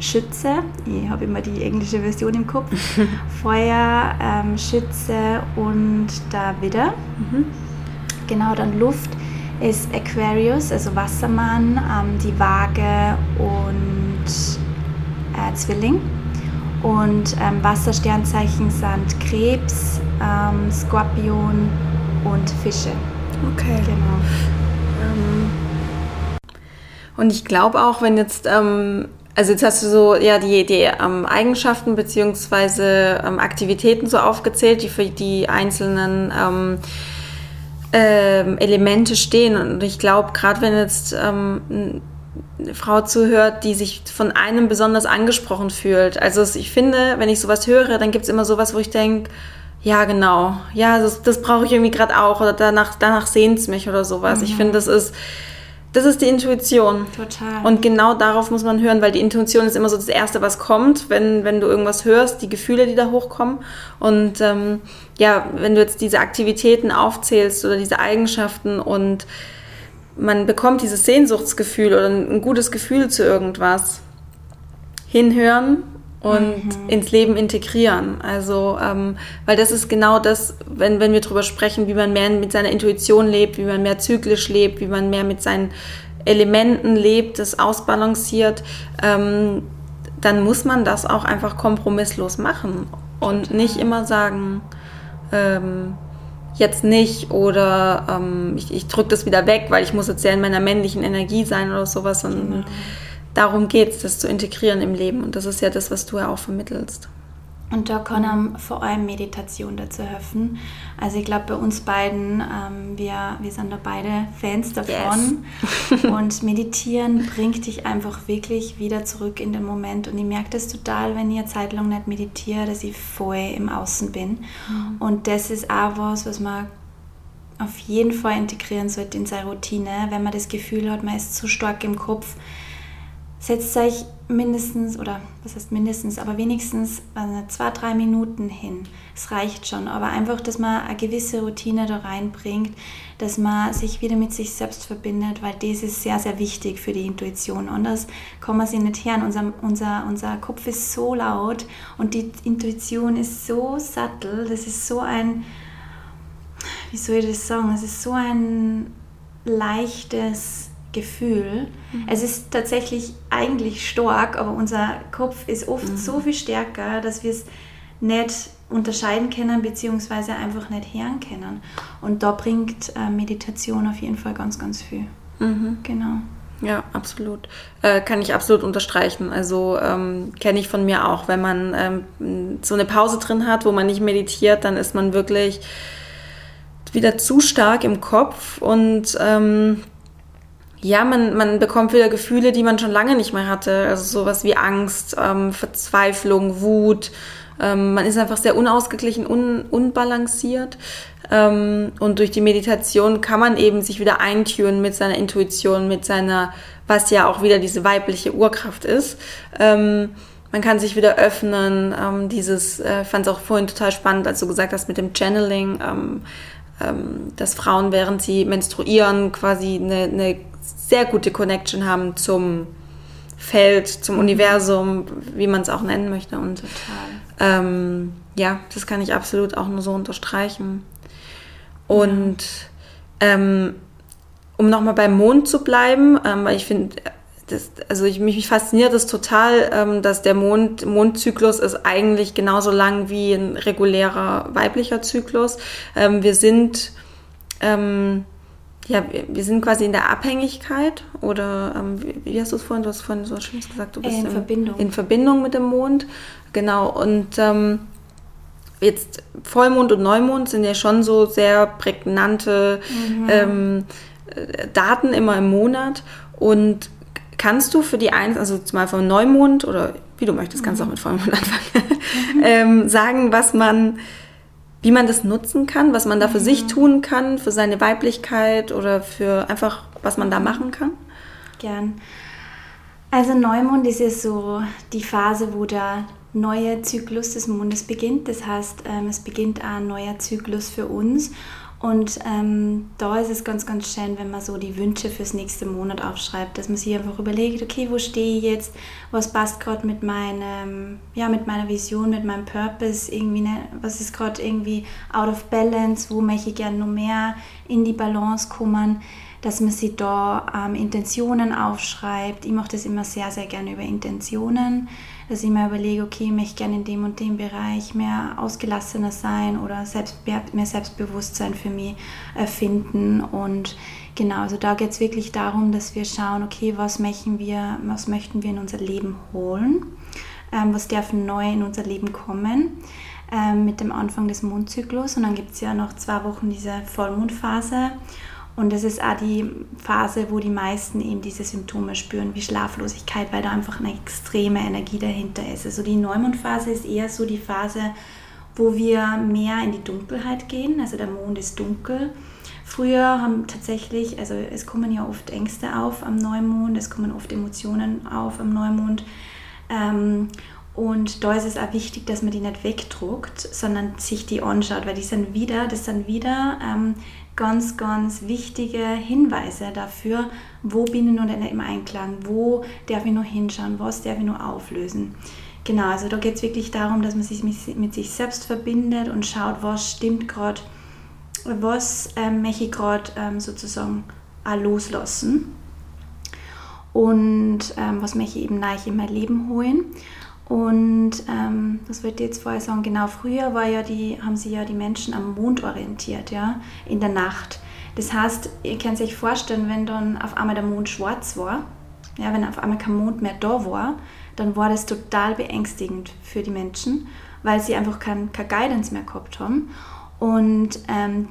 Schütze, ich habe immer die englische Version im Kopf, Feuer, ähm, Schütze und der Widder. Mhm. Genau, dann Luft ist Aquarius, also Wassermann, ähm, die Waage und äh, Zwilling. Und ähm, Wassersternzeichen sind Krebs, ähm, Skorpion und Fische. Okay. Genau. Ähm, und ich glaube auch, wenn jetzt, ähm, also jetzt hast du so ja die, die ähm, Eigenschaften bzw. Ähm, Aktivitäten so aufgezählt, die für die einzelnen ähm, ähm, Elemente stehen. Und ich glaube, gerade wenn jetzt eine Frau zuhört, die sich von einem besonders angesprochen fühlt. Also ich finde, wenn ich sowas höre, dann gibt es immer sowas, wo ich denke, ja, genau. Ja, das, das brauche ich irgendwie gerade auch oder danach, danach sehnt es mich oder sowas. Mhm. Ich finde, das ist, das ist die Intuition. Total. Und genau darauf muss man hören, weil die Intuition ist immer so das Erste, was kommt, wenn, wenn du irgendwas hörst, die Gefühle, die da hochkommen. Und ähm, ja, wenn du jetzt diese Aktivitäten aufzählst oder diese Eigenschaften und man bekommt dieses Sehnsuchtsgefühl oder ein gutes Gefühl zu irgendwas, hinhören und mhm. ins Leben integrieren. Also, ähm, weil das ist genau das, wenn, wenn wir darüber sprechen, wie man mehr mit seiner Intuition lebt, wie man mehr zyklisch lebt, wie man mehr mit seinen Elementen lebt, das ausbalanciert, ähm, dann muss man das auch einfach kompromisslos machen und Total. nicht immer sagen, ähm, jetzt nicht oder ähm, ich, ich drücke das wieder weg, weil ich muss jetzt sehr in meiner männlichen Energie sein oder sowas. Und, genau darum geht es, das zu integrieren im Leben. Und das ist ja das, was du ja auch vermittelst. Und da kann einem vor allem Meditation dazu helfen. Also ich glaube, bei uns beiden, ähm, wir, wir sind da beide Fans davon. Yes. und meditieren bringt dich einfach wirklich wieder zurück in den Moment. Und ich merke das total, wenn ich eine Zeit lang nicht meditiere, dass ich voll im Außen bin. Mhm. Und das ist auch was, was man auf jeden Fall integrieren sollte in seine Routine, wenn man das Gefühl hat, man ist zu stark im Kopf setzt euch mindestens, oder was heißt mindestens, aber wenigstens äh, zwei, drei Minuten hin. Es reicht schon, aber einfach, dass man eine gewisse Routine da reinbringt, dass man sich wieder mit sich selbst verbindet, weil das ist sehr, sehr wichtig für die Intuition. Anders kann man sie nicht hören. Unser, unser, unser Kopf ist so laut und die Intuition ist so sattel, das ist so ein, wie soll ich das sagen, es ist so ein leichtes, Gefühl. Mhm. Es ist tatsächlich eigentlich stark, aber unser Kopf ist oft mhm. so viel stärker, dass wir es nicht unterscheiden können, beziehungsweise einfach nicht hören können. Und da bringt äh, Meditation auf jeden Fall ganz, ganz viel. Mhm. Genau. Ja, absolut. Äh, kann ich absolut unterstreichen. Also ähm, kenne ich von mir auch. Wenn man ähm, so eine Pause drin hat, wo man nicht meditiert, dann ist man wirklich wieder zu stark im Kopf und ähm, ja, man, man bekommt wieder Gefühle, die man schon lange nicht mehr hatte. Also sowas wie Angst, ähm, Verzweiflung, Wut. Ähm, man ist einfach sehr unausgeglichen, un, unbalanciert. Ähm, und durch die Meditation kann man eben sich wieder eintüren mit seiner Intuition, mit seiner, was ja auch wieder diese weibliche Urkraft ist. Ähm, man kann sich wieder öffnen. Ähm, dieses, äh, fand es auch vorhin total spannend, als du gesagt hast mit dem Channeling ähm, dass Frauen, während sie menstruieren, quasi eine, eine sehr gute Connection haben zum Feld, zum mhm. Universum, wie man es auch nennen möchte. Und ähm, ja, das kann ich absolut auch nur so unterstreichen. Und ähm, um nochmal beim Mond zu bleiben, ähm, weil ich finde, also ich, mich, mich fasziniert es total, ähm, dass der Mond, Mondzyklus ist eigentlich genauso lang wie ein regulärer weiblicher Zyklus. Ähm, wir sind ähm, ja, wir sind quasi in der Abhängigkeit oder ähm, wie, wie, hast du es vorhin, du hast vorhin so schön gesagt, du bist in, in Verbindung. In Verbindung mit dem Mond, genau. Und ähm, jetzt Vollmond und Neumond sind ja schon so sehr prägnante mhm. ähm, äh, Daten immer im Monat und kannst du für die eins, also mal vom Neumond oder wie du möchtest, kannst du auch mit Vollmond anfangen, ähm, sagen, was man, wie man das nutzen kann, was man da für mhm. sich tun kann, für seine Weiblichkeit oder für einfach, was man da machen kann? Gern. Also Neumond ist ja so die Phase, wo der neue Zyklus des Mondes beginnt. Das heißt, ähm, es beginnt ein neuer Zyklus für uns. Und ähm, da ist es ganz, ganz schön, wenn man so die Wünsche fürs nächste Monat aufschreibt, dass man sich einfach überlegt, okay, wo stehe ich jetzt, was passt gerade mit meinem, ja, mit meiner Vision, mit meinem Purpose, irgendwie, ne, was ist gerade irgendwie out of balance, wo möchte ich gerne noch mehr in die Balance kommen? Dass man sich da ähm, Intentionen aufschreibt. Ich mache das immer sehr, sehr gerne über Intentionen, dass ich mir überlege, okay, ich möchte gerne in dem und dem Bereich mehr ausgelassener sein oder selbst, mehr Selbstbewusstsein für mich erfinden. Und genau, also da geht es wirklich darum, dass wir schauen, okay, was möchten wir, was möchten wir in unser Leben holen, ähm, was darf neu in unser Leben kommen ähm, mit dem Anfang des Mondzyklus. Und dann gibt es ja noch zwei Wochen diese Vollmondphase. Und das ist auch die Phase, wo die meisten eben diese Symptome spüren, wie Schlaflosigkeit, weil da einfach eine extreme Energie dahinter ist. Also die Neumondphase ist eher so die Phase, wo wir mehr in die Dunkelheit gehen. Also der Mond ist dunkel. Früher haben tatsächlich, also es kommen ja oft Ängste auf am Neumond, es kommen oft Emotionen auf am Neumond. Ähm, und da ist es auch wichtig, dass man die nicht wegdruckt, sondern sich die anschaut, weil die sind wieder, das sind wieder ähm, ganz, ganz wichtige Hinweise dafür, wo bin ich noch im Einklang, wo darf ich noch hinschauen, was darf ich noch auflösen. Genau, also da geht es wirklich darum, dass man sich mit sich selbst verbindet und schaut, was stimmt gerade, was ähm, möchte ich gerade ähm, sozusagen auch loslassen und ähm, was möchte ich eben neu in mein Leben holen. Und ähm, das wollte ich jetzt vorher sagen, genau früher war ja die, haben sie ja die Menschen am Mond orientiert, ja, in der Nacht. Das heißt, ihr könnt sich vorstellen, wenn dann auf einmal der Mond schwarz war, ja, wenn auf einmal kein Mond mehr da war, dann war das total beängstigend für die Menschen, weil sie einfach kein, kein Guidance mehr gehabt haben. Und ähm,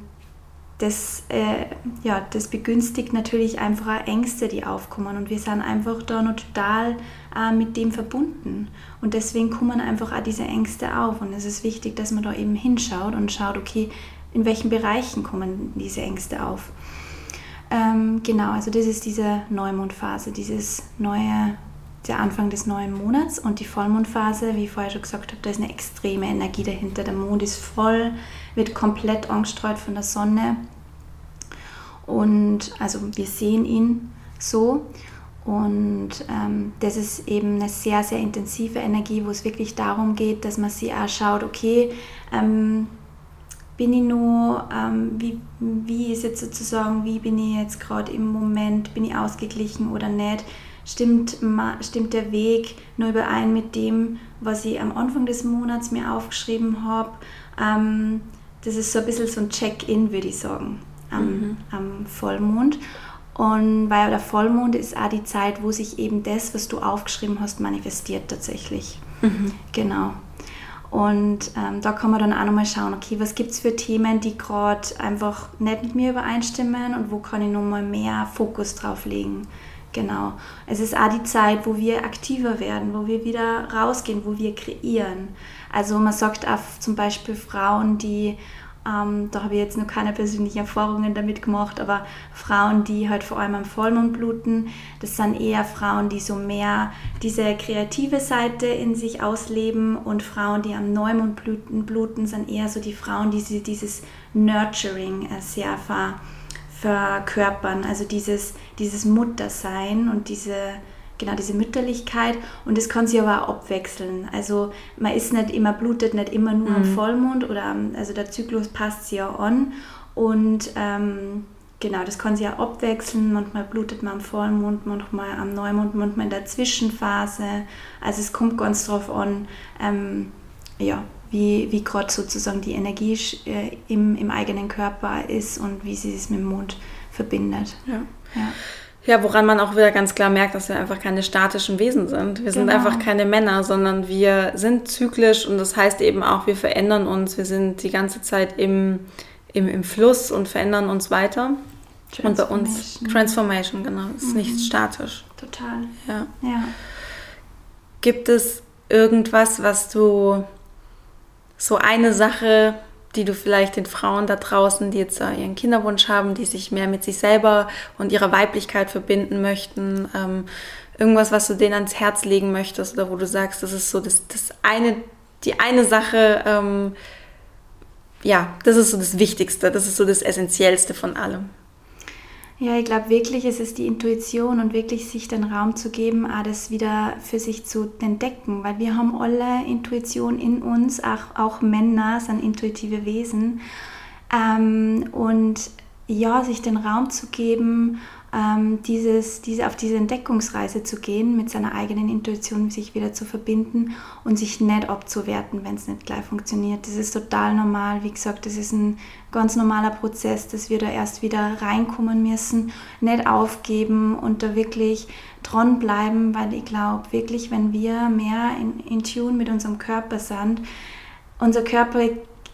das, äh, ja, das begünstigt natürlich einfach Ängste, die aufkommen. Und wir sind einfach da noch total äh, mit dem verbunden. Und deswegen kommen einfach auch diese Ängste auf. Und es ist wichtig, dass man da eben hinschaut und schaut, okay, in welchen Bereichen kommen diese Ängste auf. Ähm, genau, also das ist diese Neumondphase, dieses neue, der Anfang des neuen Monats und die Vollmondphase, wie ich vorher schon gesagt habe, da ist eine extreme Energie dahinter. Der Mond ist voll, wird komplett angestreut von der Sonne und also wir sehen ihn so und ähm, das ist eben eine sehr, sehr intensive Energie, wo es wirklich darum geht, dass man sich auch schaut, okay, ähm, bin ich nur, ähm, wie, wie ist jetzt sozusagen, wie bin ich jetzt gerade im Moment, bin ich ausgeglichen oder nicht? Stimmt, stimmt der Weg nur überein mit dem, was ich am Anfang des Monats mir aufgeschrieben habe? Ähm, das ist so ein bisschen so ein Check-in, würde ich sagen, am, mhm. am Vollmond. Und weil der Vollmond ist auch die Zeit, wo sich eben das, was du aufgeschrieben hast, manifestiert tatsächlich. Mhm. Genau. Und ähm, da kann man dann auch nochmal schauen, okay, was gibt es für Themen, die gerade einfach nicht mit mir übereinstimmen und wo kann ich nochmal mehr Fokus drauf legen. Genau. Es ist auch die Zeit, wo wir aktiver werden, wo wir wieder rausgehen, wo wir kreieren. Also man sagt auch zum Beispiel Frauen, die ähm, da habe ich jetzt noch keine persönlichen Erfahrungen damit gemacht, aber Frauen, die halt vor allem am Vollmond bluten, das sind eher Frauen, die so mehr diese kreative Seite in sich ausleben und Frauen, die am Neumond bluten, bluten sind eher so die Frauen, die dieses Nurturing äh, sehr ver, verkörpern, also dieses, dieses Muttersein und diese genau diese Mütterlichkeit und das kann sich aber auch abwechseln. Also man ist nicht immer, blutet nicht immer nur mhm. am Vollmond oder am, also der Zyklus passt sich ja an und ähm, genau, das kann sich ja abwechseln. Manchmal blutet man am Vollmond, manchmal am Neumond, manchmal in der Zwischenphase. Also es kommt ganz drauf an, ähm, ja, wie, wie gerade sozusagen die Energie äh, im, im eigenen Körper ist und wie sie es mit dem Mond verbindet. Ja. ja. Ja, woran man auch wieder ganz klar merkt, dass wir einfach keine statischen Wesen sind. Wir sind genau. einfach keine Männer, sondern wir sind zyklisch und das heißt eben auch, wir verändern uns. Wir sind die ganze Zeit im, im, im Fluss und verändern uns weiter. Und bei uns Transformation, genau. Ist mhm. nicht statisch. Total. Ja. ja. Gibt es irgendwas, was du so eine Sache, die du vielleicht den Frauen da draußen, die jetzt ihren Kinderwunsch haben, die sich mehr mit sich selber und ihrer Weiblichkeit verbinden möchten, ähm, irgendwas, was du denen ans Herz legen möchtest oder wo du sagst, das ist so das, das eine, die eine Sache, ähm, ja, das ist so das Wichtigste, das ist so das Essentiellste von allem. Ja, ich glaube wirklich, es ist die Intuition und wirklich sich den Raum zu geben, das wieder für sich zu entdecken, weil wir haben alle Intuition in uns, auch, auch Männer sind intuitive Wesen. Ähm, und ja, sich den Raum zu geben ähm, dieses, diese, auf diese Entdeckungsreise zu gehen, mit seiner eigenen Intuition sich wieder zu verbinden und sich nicht abzuwerten, wenn es nicht gleich funktioniert. Das ist total normal. Wie gesagt, das ist ein ganz normaler Prozess, dass wir da erst wieder reinkommen müssen, nicht aufgeben und da wirklich dranbleiben, weil ich glaube wirklich, wenn wir mehr in, in Tune mit unserem Körper sind, unser Körper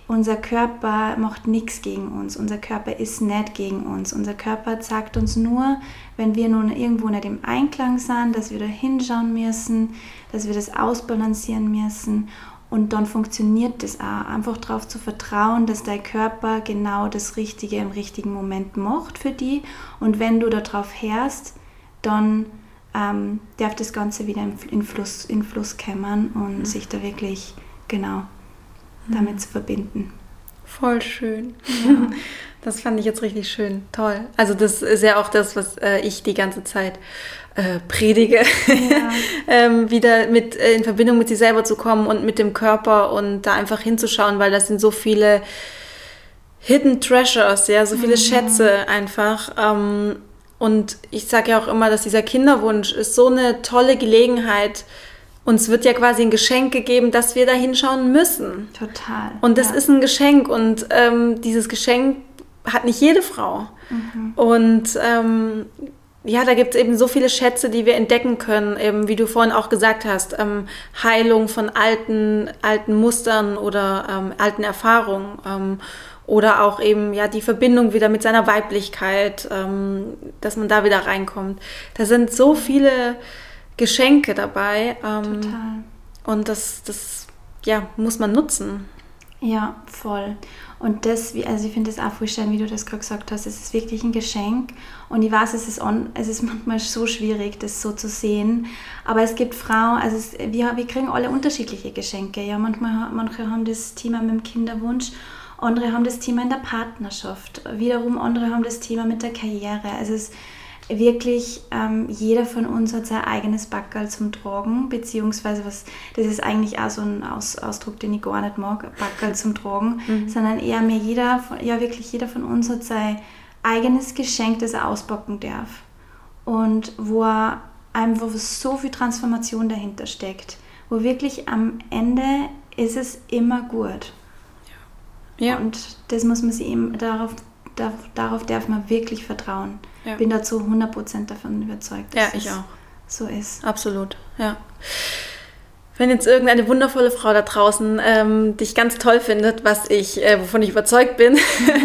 unser Körper macht nichts gegen uns. Unser Körper ist nicht gegen uns. Unser Körper sagt uns nur, wenn wir nun irgendwo nicht im Einklang sind, dass wir da hinschauen müssen, dass wir das ausbalancieren müssen. Und dann funktioniert das auch. Einfach darauf zu vertrauen, dass dein Körper genau das Richtige im richtigen Moment macht für die. Und wenn du darauf hörst, dann ähm, darf das Ganze wieder in, Fluss, in Fluss kämmern und mhm. sich da wirklich genau damit zu verbinden. Voll schön. Ja. Das fand ich jetzt richtig schön. Toll. Also das ist ja auch das, was äh, ich die ganze Zeit äh, predige. Ja. ähm, wieder mit äh, in Verbindung mit sich selber zu kommen und mit dem Körper und da einfach hinzuschauen, weil das sind so viele Hidden Treasures, ja, so viele mhm. Schätze einfach. Ähm, und ich sage ja auch immer, dass dieser Kinderwunsch ist so eine tolle Gelegenheit, uns wird ja quasi ein Geschenk gegeben, dass wir da hinschauen müssen. Total. Und das ja. ist ein Geschenk und ähm, dieses Geschenk hat nicht jede Frau. Mhm. Und ähm, ja, da gibt es eben so viele Schätze, die wir entdecken können, eben wie du vorhin auch gesagt hast, ähm, Heilung von alten, alten Mustern oder ähm, alten Erfahrungen ähm, oder auch eben ja die Verbindung wieder mit seiner Weiblichkeit, ähm, dass man da wieder reinkommt. Da sind so viele Geschenke dabei. Ähm, Total. Und das, das ja, muss man nutzen. Ja, voll. Und das, also ich finde das auch vorstellen, wie du das gerade gesagt hast, es ist wirklich ein Geschenk. Und ich weiß, es ist, on, es ist manchmal so schwierig, das so zu sehen. Aber es gibt Frauen, also es, wir, wir kriegen alle unterschiedliche Geschenke. Ja, manchmal, manche haben das Thema mit dem Kinderwunsch, andere haben das Thema in der Partnerschaft. Wiederum andere haben das Thema mit der Karriere. Also es wirklich ähm, jeder von uns hat sein eigenes Backerl zum Tragen, beziehungsweise was, das ist eigentlich auch so ein Aus, Ausdruck, den ich gar nicht mag, Backerl zum Tragen, mhm. sondern eher mehr jeder, ja wirklich jeder von uns hat sein eigenes Geschenk, das er auspacken darf. Und wo er einfach so viel Transformation dahinter steckt, wo wirklich am Ende ist es immer gut. Ja. ja. Und das muss man sich eben, darauf, darauf, darauf darf man wirklich vertrauen. Ja. Bin dazu 100% davon überzeugt, dass ja, ich auch. so ist. Absolut, ja. Wenn jetzt irgendeine wundervolle Frau da draußen ähm, dich ganz toll findet, was ich, äh, wovon ich überzeugt bin,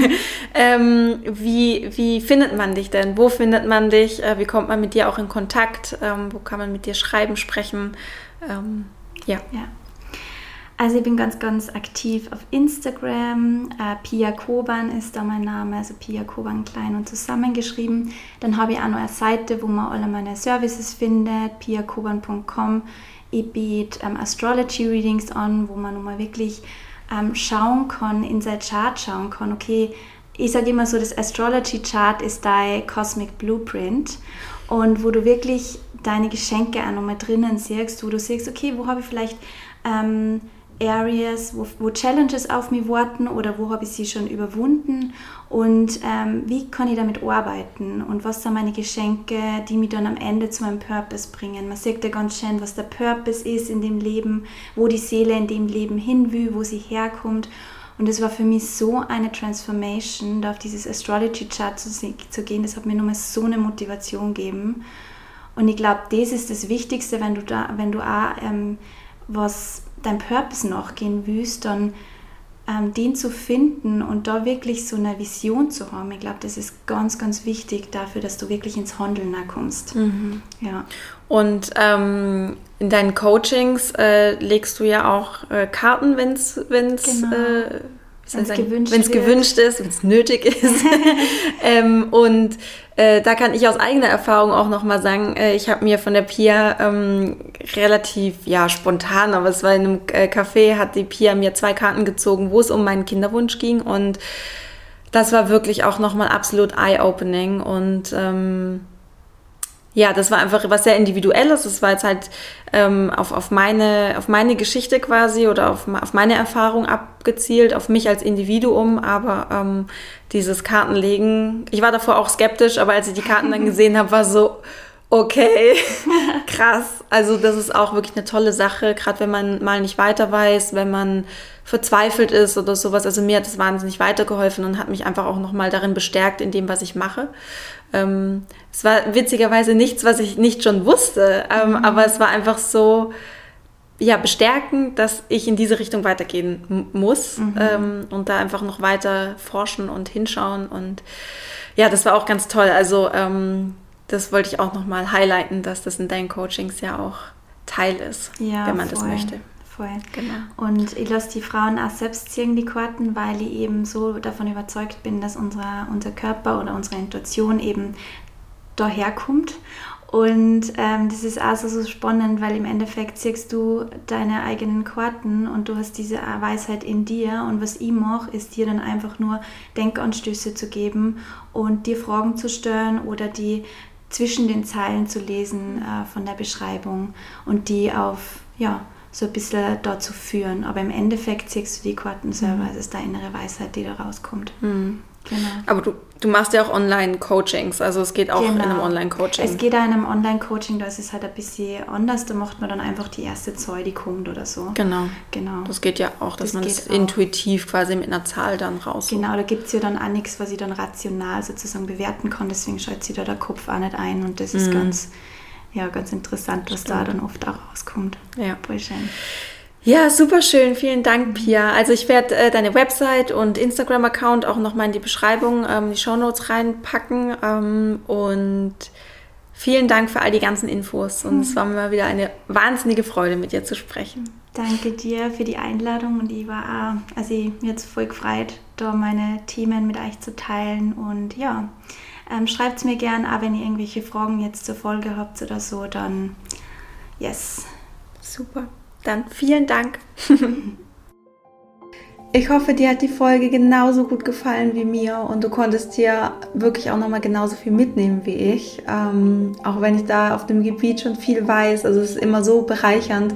ähm, wie, wie findet man dich denn? Wo findet man dich? Äh, wie kommt man mit dir auch in Kontakt? Ähm, wo kann man mit dir schreiben, sprechen? Ähm, ja. ja. Also ich bin ganz, ganz aktiv auf Instagram. Äh, Pia Koban ist da mein Name, also Pia Koban klein und zusammengeschrieben. Dann habe ich auch noch eine Seite, wo man alle meine Services findet, piakoban.com. Ich biete ähm, Astrology Readings an, wo man nochmal wirklich ähm, schauen kann, in sein Chart schauen kann, okay, ich sage immer so, das Astrology Chart ist dein Cosmic Blueprint und wo du wirklich deine Geschenke auch nochmal drinnen siehst, wo du siehst, okay, wo habe ich vielleicht ähm, Areas, wo, wo, Challenges auf mich warten oder wo habe ich sie schon überwunden und ähm, wie kann ich damit arbeiten und was sind meine Geschenke, die mich dann am Ende zu meinem Purpose bringen. Man sieht ja ganz schön, was der Purpose ist in dem Leben, wo die Seele in dem Leben hin will, wo sie herkommt. Und es war für mich so eine Transformation, da auf dieses Astrology Chart zu, zu gehen. Das hat mir nochmal so eine Motivation gegeben. Und ich glaube, das ist das Wichtigste, wenn du da, wenn du auch ähm, was dein Purpose nachgehen willst, dann ähm, den zu finden und da wirklich so eine Vision zu haben, ich glaube, das ist ganz, ganz wichtig dafür, dass du wirklich ins Handeln kommst. Mhm. Ja. Und ähm, in deinen Coachings äh, legst du ja auch äh, Karten, wenn es genau. äh, wenn es gewünscht, gewünscht, ist, wenn es nötig ist. ähm, und äh, da kann ich aus eigener Erfahrung auch nochmal sagen, äh, ich habe mir von der Pia ähm, relativ, ja, spontan, aber es war in einem äh, Café, hat die Pia mir zwei Karten gezogen, wo es um meinen Kinderwunsch ging. Und das war wirklich auch nochmal absolut eye-opening. Und ähm, ja, das war einfach was sehr Individuelles. Es war jetzt halt ähm, auf, auf, meine, auf meine Geschichte quasi oder auf, auf meine Erfahrung abgezielt, auf mich als Individuum. Aber ähm, dieses Kartenlegen, ich war davor auch skeptisch, aber als ich die Karten dann gesehen habe, war so, okay, krass. Also das ist auch wirklich eine tolle Sache, gerade wenn man mal nicht weiter weiß, wenn man verzweifelt ist oder sowas. Also mir hat das wahnsinnig weitergeholfen und hat mich einfach auch nochmal darin bestärkt in dem, was ich mache. Ähm, es war witzigerweise nichts, was ich nicht schon wusste, ähm, mhm. aber es war einfach so, ja, bestärkend, dass ich in diese Richtung weitergehen muss mhm. ähm, und da einfach noch weiter forschen und hinschauen. Und ja, das war auch ganz toll. Also ähm, das wollte ich auch nochmal highlighten, dass das in deinen Coachings ja auch Teil ist, ja, wenn man voll. das möchte voll. Genau. Und ich lasse die Frauen auch selbst ziehen, die Karten, weil ich eben so davon überzeugt bin, dass unser, unser Körper oder unsere Intuition eben daherkommt. Und ähm, das ist also so spannend, weil im Endeffekt siehst du deine eigenen Karten und du hast diese Weisheit in dir. Und was ich mache, ist dir dann einfach nur Denkanstöße zu geben und dir Fragen zu stellen oder die zwischen den Zeilen zu lesen äh, von der Beschreibung und die auf, ja, so ein bisschen dazu führen. Aber im Endeffekt siehst du die Karten selber. Mhm. Es ist deine innere Weisheit, die da rauskommt. Mhm. Genau. Aber du, du machst ja auch Online-Coachings, also es geht auch genau. in einem Online-Coaching. Es geht auch in einem Online-Coaching, da ist es halt ein bisschen anders, da macht man dann einfach die erste Zahl, die kommt oder so. Genau. genau. Das geht ja auch, dass das man es intuitiv quasi mit einer Zahl dann raus. Genau, da gibt es ja dann auch nichts, was ich dann rational sozusagen bewerten kann, deswegen schaut sich da der Kopf auch nicht ein und das ist mhm. ganz ja, ganz interessant, was Stimmt. da dann oft auch rauskommt. Ja. Voll schön. Ja, super schön. Vielen Dank, Pia. Also ich werde äh, deine Website und Instagram-Account auch nochmal in die Beschreibung, ähm, die Shownotes reinpacken. Ähm, und vielen Dank für all die ganzen Infos. Und es war mir wieder eine wahnsinnige Freude, mit dir zu sprechen. Danke dir für die Einladung und ich war auch, also ich mir jetzt voll gefreut, da meine Themen mit euch zu teilen. Und ja, ähm, Schreibt es mir gern, aber wenn ihr irgendwelche Fragen jetzt zur Folge habt oder so, dann yes. Super. Dann vielen Dank. Ich hoffe, dir hat die Folge genauso gut gefallen wie mir und du konntest dir wirklich auch nochmal genauso viel mitnehmen wie ich. Ähm, auch wenn ich da auf dem Gebiet schon viel weiß. Also es ist immer so bereichernd,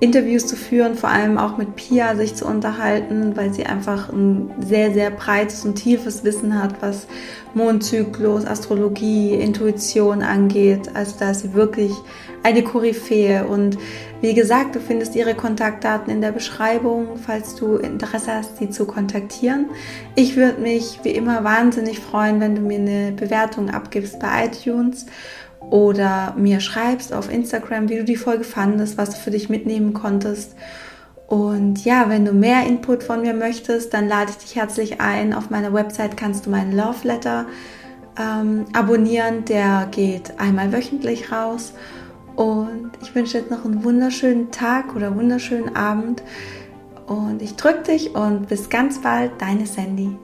Interviews zu führen, vor allem auch mit Pia sich zu unterhalten, weil sie einfach ein sehr, sehr breites und tiefes Wissen hat, was Mondzyklus, Astrologie, Intuition angeht. Also da ist sie wirklich eine Koryphäe. Und wie gesagt, du findest ihre Kontaktdaten in der Beschreibung, falls du Interesse hast, sie zu kontaktieren. Ich würde mich wie immer wahnsinnig freuen, wenn du mir eine Bewertung abgibst bei iTunes oder mir schreibst auf Instagram, wie du die Folge fandest, was du für dich mitnehmen konntest. Und ja, wenn du mehr Input von mir möchtest, dann lade ich dich herzlich ein. Auf meiner Website kannst du meinen Love Letter ähm, abonnieren. Der geht einmal wöchentlich raus. Und ich wünsche jetzt noch einen wunderschönen Tag oder wunderschönen Abend. Und ich drücke dich und bis ganz bald, deine Sandy.